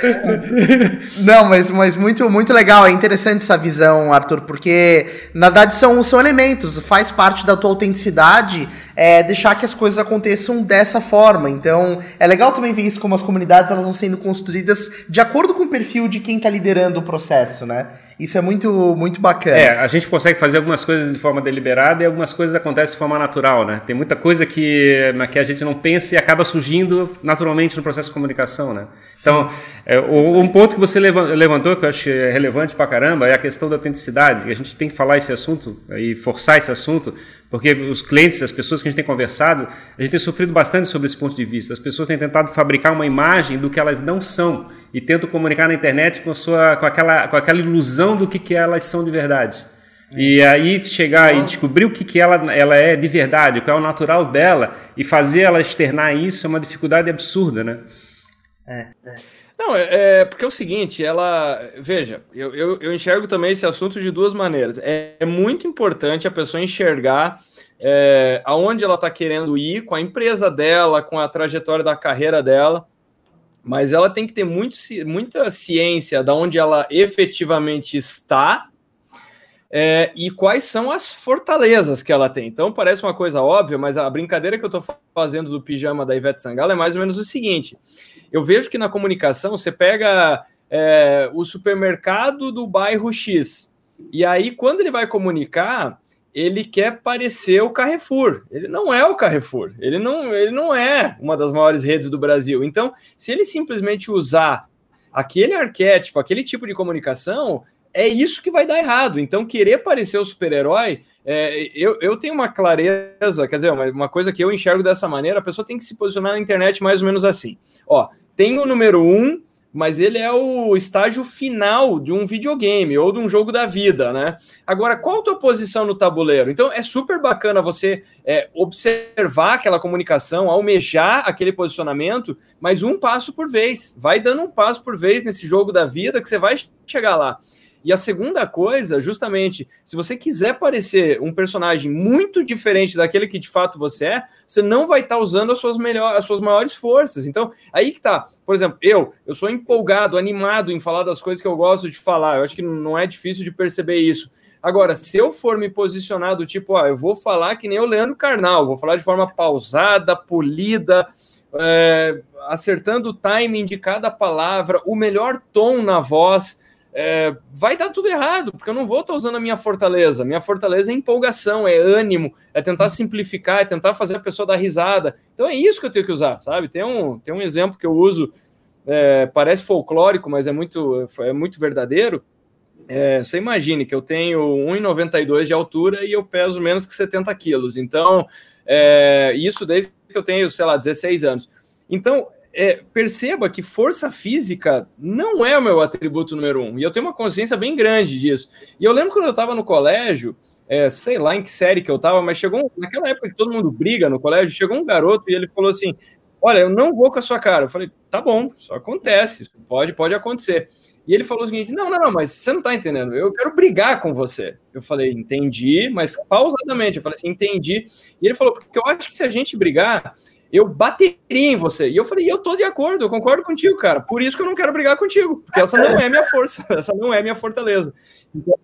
Não, mas, mas muito, muito legal, é interessante essa visão, Arthur, porque na verdade são, são elementos, faz parte da tua autenticidade é, deixar que as coisas aconteçam dessa forma. Então, é legal também ver isso como as comunidades elas vão sendo construídas de acordo com o perfil de quem está liderando o processo, né? Isso é muito, muito bacana. É, a gente consegue fazer algumas coisas de forma deliberada e algumas coisas acontecem de forma natural, né? Tem muita coisa que, que a gente não pensa e acaba surgindo naturalmente no processo de comunicação, né? Sim. Então, é, o, um ponto que você levantou, que eu acho relevante pra caramba, é a questão da autenticidade. A gente tem que falar esse assunto e forçar esse assunto, porque os clientes, as pessoas que a gente tem conversado, a gente tem sofrido bastante sobre esse ponto de vista. As pessoas têm tentado fabricar uma imagem do que elas não são e tentam comunicar na internet com, sua, com, aquela, com aquela ilusão do que, que elas são de verdade. É. E aí chegar e descobrir o que, que ela, ela é de verdade, qual é o natural dela, e fazer ela externar isso é uma dificuldade absurda, né? É, é. Não, é, é, porque é o seguinte, ela. Veja, eu, eu, eu, enxergo também esse assunto de duas maneiras. É, é muito importante a pessoa enxergar é, aonde ela está querendo ir com a empresa dela, com a trajetória da carreira dela mas ela tem que ter muito, muita ciência de onde ela efetivamente está é, e quais são as fortalezas que ela tem. Então parece uma coisa óbvia, mas a brincadeira que eu estou fazendo do pijama da Ivete Sangalo é mais ou menos o seguinte: eu vejo que na comunicação você pega é, o supermercado do bairro X, e aí quando ele vai comunicar, ele quer parecer o Carrefour. Ele não é o Carrefour. Ele não, ele não é uma das maiores redes do Brasil. Então, se ele simplesmente usar aquele arquétipo, aquele tipo de comunicação, é isso que vai dar errado. Então, querer parecer o super-herói, é, eu, eu tenho uma clareza, quer dizer, uma, uma, coisa que eu enxergo dessa maneira, a pessoa tem que se posicionar na internet mais ou menos assim. Ó, tem o número um, mas ele é o estágio final de um videogame ou de um jogo da vida, né? Agora, qual a tua posição no tabuleiro? Então, é super bacana você é, observar aquela comunicação, almejar aquele posicionamento, mas um passo por vez. Vai dando um passo por vez nesse jogo da vida que você vai chegar lá. E a segunda coisa, justamente, se você quiser parecer um personagem muito diferente daquele que de fato você é, você não vai estar tá usando as suas, melhores, as suas maiores forças. Então, aí que tá. Por exemplo, eu, eu sou empolgado, animado em falar das coisas que eu gosto de falar. Eu acho que não é difícil de perceber isso. Agora, se eu for me posicionar do tipo, ah, eu vou falar que nem o Leandro Carnal, vou falar de forma pausada, polida, é, acertando o timing de cada palavra, o melhor tom na voz é, vai dar tudo errado, porque eu não vou estar usando a minha fortaleza. Minha fortaleza é empolgação, é ânimo, é tentar simplificar, é tentar fazer a pessoa dar risada. Então é isso que eu tenho que usar, sabe? Tem um, tem um exemplo que eu uso é, parece folclórico, mas é muito, é muito verdadeiro. É, você imagine que eu tenho 1,92 de altura e eu peso menos que 70 quilos. Então, é, isso desde que eu tenho, sei lá, 16 anos. Então, é, perceba que força física não é o meu atributo número um. E eu tenho uma consciência bem grande disso. E eu lembro quando eu estava no colégio, é, sei lá em que série que eu estava, mas chegou, naquela época que todo mundo briga no colégio, chegou um garoto e ele falou assim: Olha, eu não vou com a sua cara. Eu falei: Tá bom, isso acontece, pode, pode acontecer. E ele falou o seguinte: não, não, não, mas você não está entendendo. Eu quero brigar com você. Eu falei: entendi, mas pausadamente. Eu falei assim: entendi. E ele falou: porque eu acho que se a gente brigar, eu bateria em você. E eu falei: eu tô de acordo, eu concordo contigo, cara. Por isso que eu não quero brigar contigo, porque essa não é minha força, essa não é minha fortaleza. Então,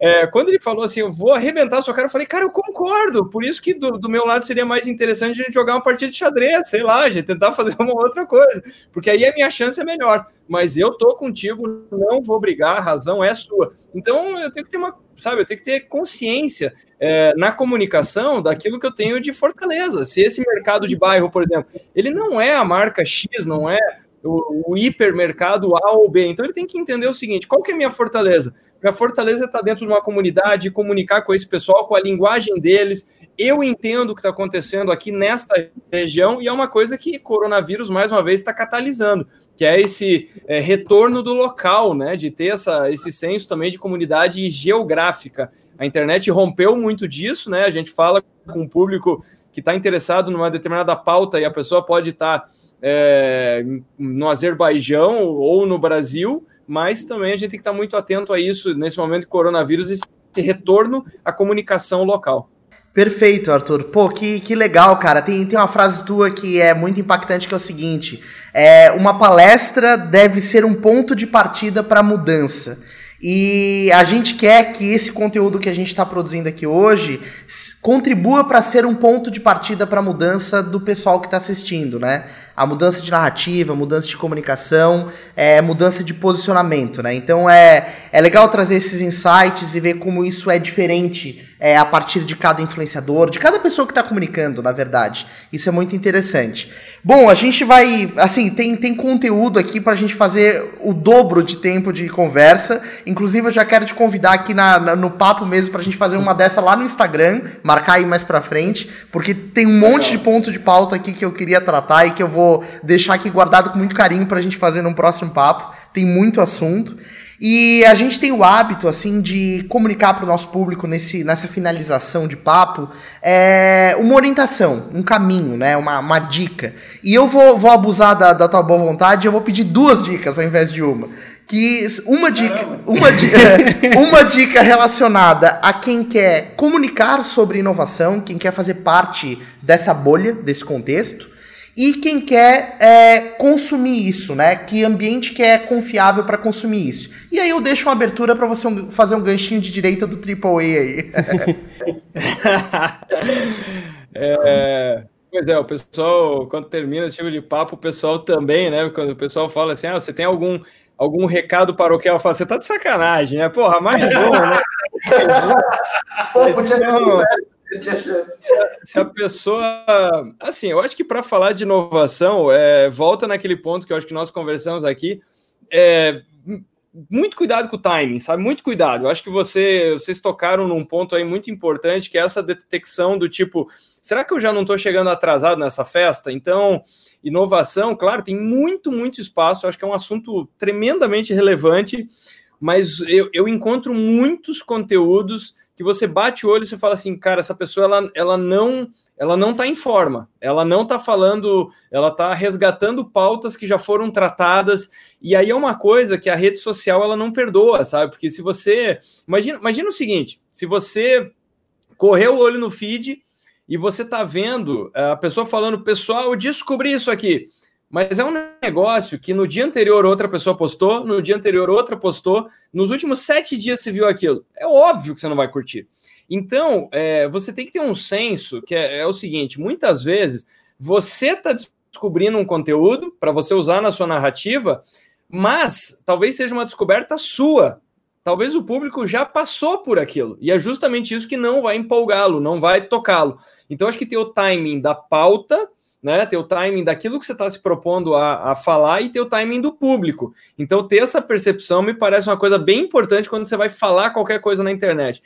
é, quando ele falou assim, eu vou arrebentar sua cara, eu falei, cara, eu concordo. Por isso que do, do, meu lado seria mais interessante a gente jogar uma partida de xadrez, sei lá, a gente tentar fazer uma outra coisa, porque aí a minha chance é melhor. Mas eu tô contigo, não vou brigar, a razão é sua. Então eu tenho que ter uma, sabe, eu tenho que ter consciência é, na comunicação daquilo que eu tenho de fortaleza. Se esse mercado de bairro, por exemplo, ele não é a marca X, não é o, o hipermercado A ou B. Então ele tem que entender o seguinte: qual que é a minha fortaleza? Minha fortaleza está dentro de uma comunidade, comunicar com esse pessoal, com a linguagem deles. Eu entendo o que está acontecendo aqui nesta região e é uma coisa que coronavírus, mais uma vez, está catalisando, que é esse é, retorno do local, né? De ter essa, esse senso também de comunidade geográfica. A internet rompeu muito disso, né? A gente fala com o público que está interessado numa determinada pauta e a pessoa pode estar. Tá é, no Azerbaijão ou no Brasil, mas também a gente tem que estar muito atento a isso nesse momento de coronavírus e esse retorno à comunicação local. Perfeito, Arthur. Pô, que, que legal, cara. Tem, tem uma frase tua que é muito impactante, que é o seguinte: é, uma palestra deve ser um ponto de partida para a mudança. E a gente quer que esse conteúdo que a gente está produzindo aqui hoje contribua para ser um ponto de partida para a mudança do pessoal que está assistindo, né? A mudança de narrativa, mudança de comunicação, é, mudança de posicionamento, né? Então é, é legal trazer esses insights e ver como isso é diferente é, a partir de cada influenciador, de cada pessoa que está comunicando, na verdade. Isso é muito interessante. Bom, a gente vai. Assim, tem, tem conteúdo aqui para a gente fazer o dobro de tempo de conversa. Inclusive, eu já quero te convidar aqui na, na no papo mesmo para a gente fazer uma dessa lá no Instagram, marcar aí mais para frente, porque tem um monte de ponto de pauta aqui que eu queria tratar e que eu vou deixar aqui guardado com muito carinho para a gente fazer num próximo papo. Tem muito assunto. E a gente tem o hábito, assim, de comunicar para o nosso público nesse, nessa finalização de papo é, uma orientação, um caminho, né? Uma, uma dica. E eu vou, vou abusar da, da tua boa vontade, eu vou pedir duas dicas ao invés de uma. Que uma dica, uma, dica, uma dica relacionada a quem quer comunicar sobre inovação, quem quer fazer parte dessa bolha, desse contexto e quem quer é, consumir isso, né? Que ambiente que é confiável para consumir isso. E aí eu deixo uma abertura para você fazer um ganchinho de direita do AAA aí. é, pois é, o pessoal, quando termina esse tipo de papo, o pessoal também, né? Quando o pessoal fala assim, ah, você tem algum, algum recado paroquial? Eu falo, você tá de sacanagem, né? Porra, mais um, né? Pô, podia ter não, se a, se a, pessoa. Assim, eu acho que para falar de inovação, é, volta naquele ponto que eu acho que nós conversamos aqui. É, muito cuidado com o timing, sabe? Muito cuidado. Eu acho que você, vocês tocaram num ponto aí muito importante, que é essa detecção do tipo, será que eu já não estou chegando atrasado nessa festa? Então, inovação, claro, tem muito, muito espaço. Eu acho que é um assunto tremendamente relevante, mas eu, eu encontro muitos conteúdos que você bate o olho e você fala assim, cara, essa pessoa ela, ela não ela não está em forma, ela não está falando, ela está resgatando pautas que já foram tratadas, e aí é uma coisa que a rede social ela não perdoa, sabe? Porque se você. Imagina, imagina o seguinte: se você correr o olho no feed e você tá vendo a pessoa falando, pessoal, descobri isso aqui. Mas é um negócio que no dia anterior outra pessoa postou, no dia anterior outra postou, nos últimos sete dias se viu aquilo. É óbvio que você não vai curtir. Então, é, você tem que ter um senso que é, é o seguinte: muitas vezes você está descobrindo um conteúdo para você usar na sua narrativa, mas talvez seja uma descoberta sua. Talvez o público já passou por aquilo. E é justamente isso que não vai empolgá-lo, não vai tocá-lo. Então, acho que ter o timing da pauta né? Ter o timing daquilo que você está se propondo a, a falar e ter o timing do público. Então, ter essa percepção me parece uma coisa bem importante quando você vai falar qualquer coisa na internet.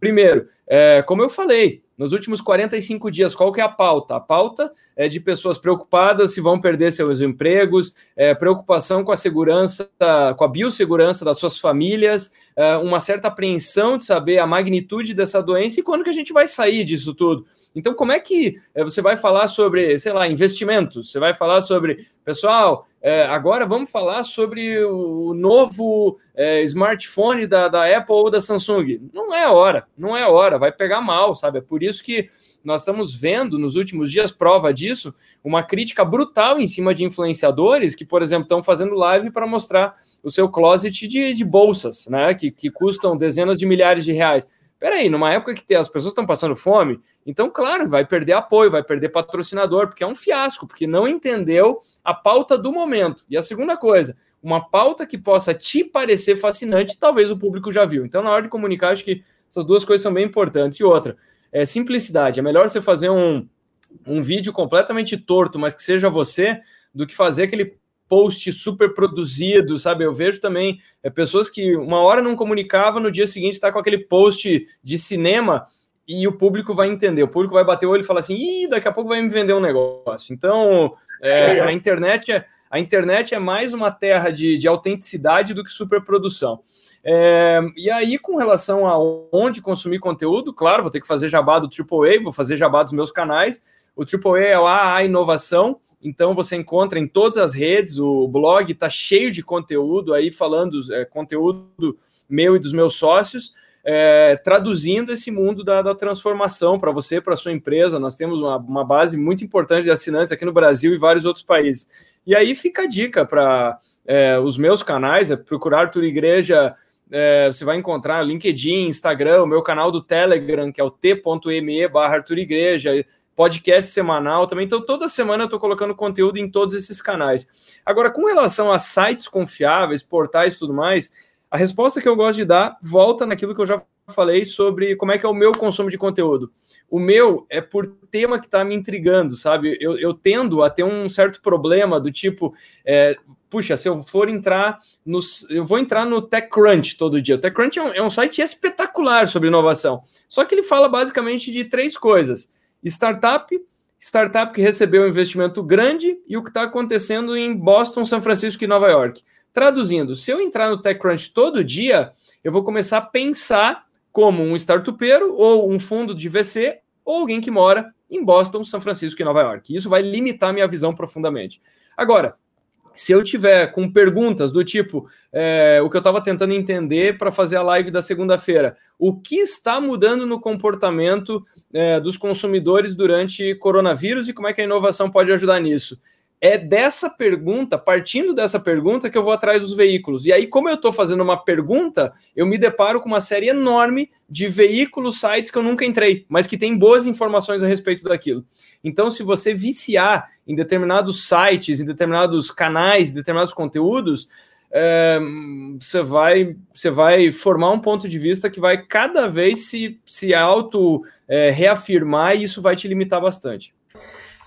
Primeiro, é, como eu falei, nos últimos 45 dias, qual que é a pauta? A pauta é de pessoas preocupadas se vão perder seus empregos, é, preocupação com a segurança, com a biossegurança das suas famílias, é, uma certa apreensão de saber a magnitude dessa doença e quando que a gente vai sair disso tudo. Então, como é que é, você vai falar sobre, sei lá, investimentos? Você vai falar sobre, pessoal, é, agora vamos falar sobre o novo é, smartphone da, da Apple ou da Samsung. Não é hora, não é hora, vai pegar mal, sabe? É por isso que nós estamos vendo nos últimos dias prova disso, uma crítica brutal em cima de influenciadores que, por exemplo, estão fazendo live para mostrar o seu closet de, de bolsas, né? Que, que custam dezenas de milhares de reais. Peraí, numa época que as pessoas estão passando fome, então, claro, vai perder apoio, vai perder patrocinador, porque é um fiasco, porque não entendeu a pauta do momento. E a segunda coisa, uma pauta que possa te parecer fascinante, talvez o público já viu. Então, na hora de comunicar, acho que essas duas coisas são bem importantes. E outra, é simplicidade. É melhor você fazer um, um vídeo completamente torto, mas que seja você, do que fazer aquele post super produzido, sabe? Eu vejo também é, pessoas que uma hora não comunicava, no dia seguinte está com aquele post de cinema e o público vai entender, o público vai bater o olho e falar assim, Ih, daqui a pouco vai me vender um negócio. Então, é, a internet é a internet é mais uma terra de, de autenticidade do que superprodução. É, e aí, com relação a onde consumir conteúdo, claro, vou ter que fazer jabá do AAA, vou fazer jabá dos meus canais. O AAA é a, a inovação, então você encontra em todas as redes, o blog está cheio de conteúdo aí falando é, conteúdo meu e dos meus sócios, é, traduzindo esse mundo da, da transformação para você, para sua empresa. Nós temos uma, uma, base muito importante de assinantes aqui no Brasil e vários outros países. E aí fica a dica para é, os meus canais, é procurar Arthur Igreja. É, você vai encontrar LinkedIn, Instagram, o meu canal do Telegram, que é o t.me barra Arthur Igreja, podcast semanal também. Então, toda semana eu estou colocando conteúdo em todos esses canais. Agora, com relação a sites confiáveis, portais e tudo mais, a resposta que eu gosto de dar volta naquilo que eu já falei sobre como é que é o meu consumo de conteúdo. O meu é por tema que está me intrigando, sabe? Eu, eu, tendo a ter um certo problema do tipo, é, puxa, se eu for entrar no. Eu vou entrar no TechCrunch todo dia. O TechCrunch é um, é um site espetacular sobre inovação. Só que ele fala basicamente de três coisas: startup, startup que recebeu um investimento grande e o que está acontecendo em Boston, São Francisco e Nova York. Traduzindo, se eu entrar no TechCrunch todo dia, eu vou começar a pensar como um startupeiro ou um fundo de VC ou alguém que mora em Boston, São Francisco e Nova York. Isso vai limitar minha visão profundamente. Agora, se eu tiver com perguntas do tipo é, o que eu estava tentando entender para fazer a live da segunda-feira, o que está mudando no comportamento é, dos consumidores durante coronavírus e como é que a inovação pode ajudar nisso? É dessa pergunta, partindo dessa pergunta, que eu vou atrás dos veículos. E aí, como eu estou fazendo uma pergunta, eu me deparo com uma série enorme de veículos, sites que eu nunca entrei, mas que tem boas informações a respeito daquilo. Então, se você viciar em determinados sites, em determinados canais, em determinados conteúdos, é, você, vai, você vai formar um ponto de vista que vai cada vez se, se auto é, reafirmar e isso vai te limitar bastante.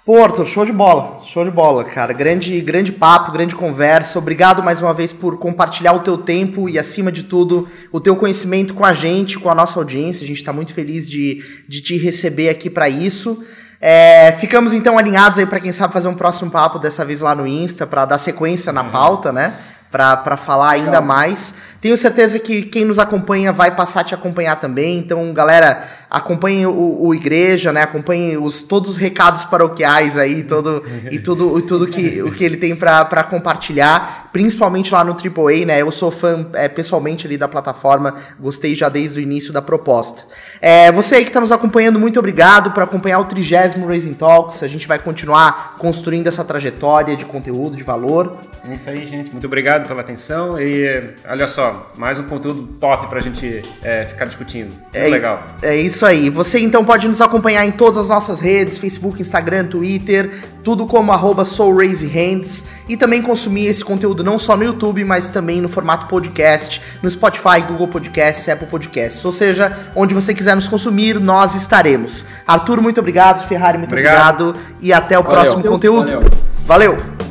Pô, Arthur, show de bola, show de bola, cara. Grande, grande papo, grande conversa. Obrigado mais uma vez por compartilhar o teu tempo e, acima de tudo, o teu conhecimento com a gente, com a nossa audiência. A gente está muito feliz de, de te receber aqui para isso. É, ficamos então alinhados aí para quem sabe fazer um próximo papo, dessa vez lá no Insta, para dar sequência na pauta, né? Para falar ainda mais. Tenho certeza que quem nos acompanha vai passar a te acompanhar também. Então, galera, acompanhe o, o Igreja, né? Acompanhe os, todos os recados paroquiais aí, todo, e tudo, e tudo que, o que ele tem para compartilhar, principalmente lá no AAA, né? Eu sou fã é, pessoalmente ali da plataforma, gostei já desde o início da proposta. É, você aí que está nos acompanhando, muito obrigado por acompanhar o trigésimo Raising Talks. A gente vai continuar construindo essa trajetória de conteúdo, de valor. É isso aí, gente. Muito obrigado pela atenção e olha só, mais um conteúdo top para a gente é, ficar discutindo. É, legal. É isso aí. Você então pode nos acompanhar em todas as nossas redes, Facebook, Instagram, Twitter, tudo como arroba SoulRaiseHands e também consumir esse conteúdo conteúdo não só no YouTube, mas também no formato podcast, no Spotify, Google Podcasts, Apple Podcasts. Ou seja, onde você quiser nos consumir, nós estaremos. Arthur, muito obrigado. Ferrari, muito obrigado. obrigado e até o Valeu. próximo conteúdo. Valeu. Valeu.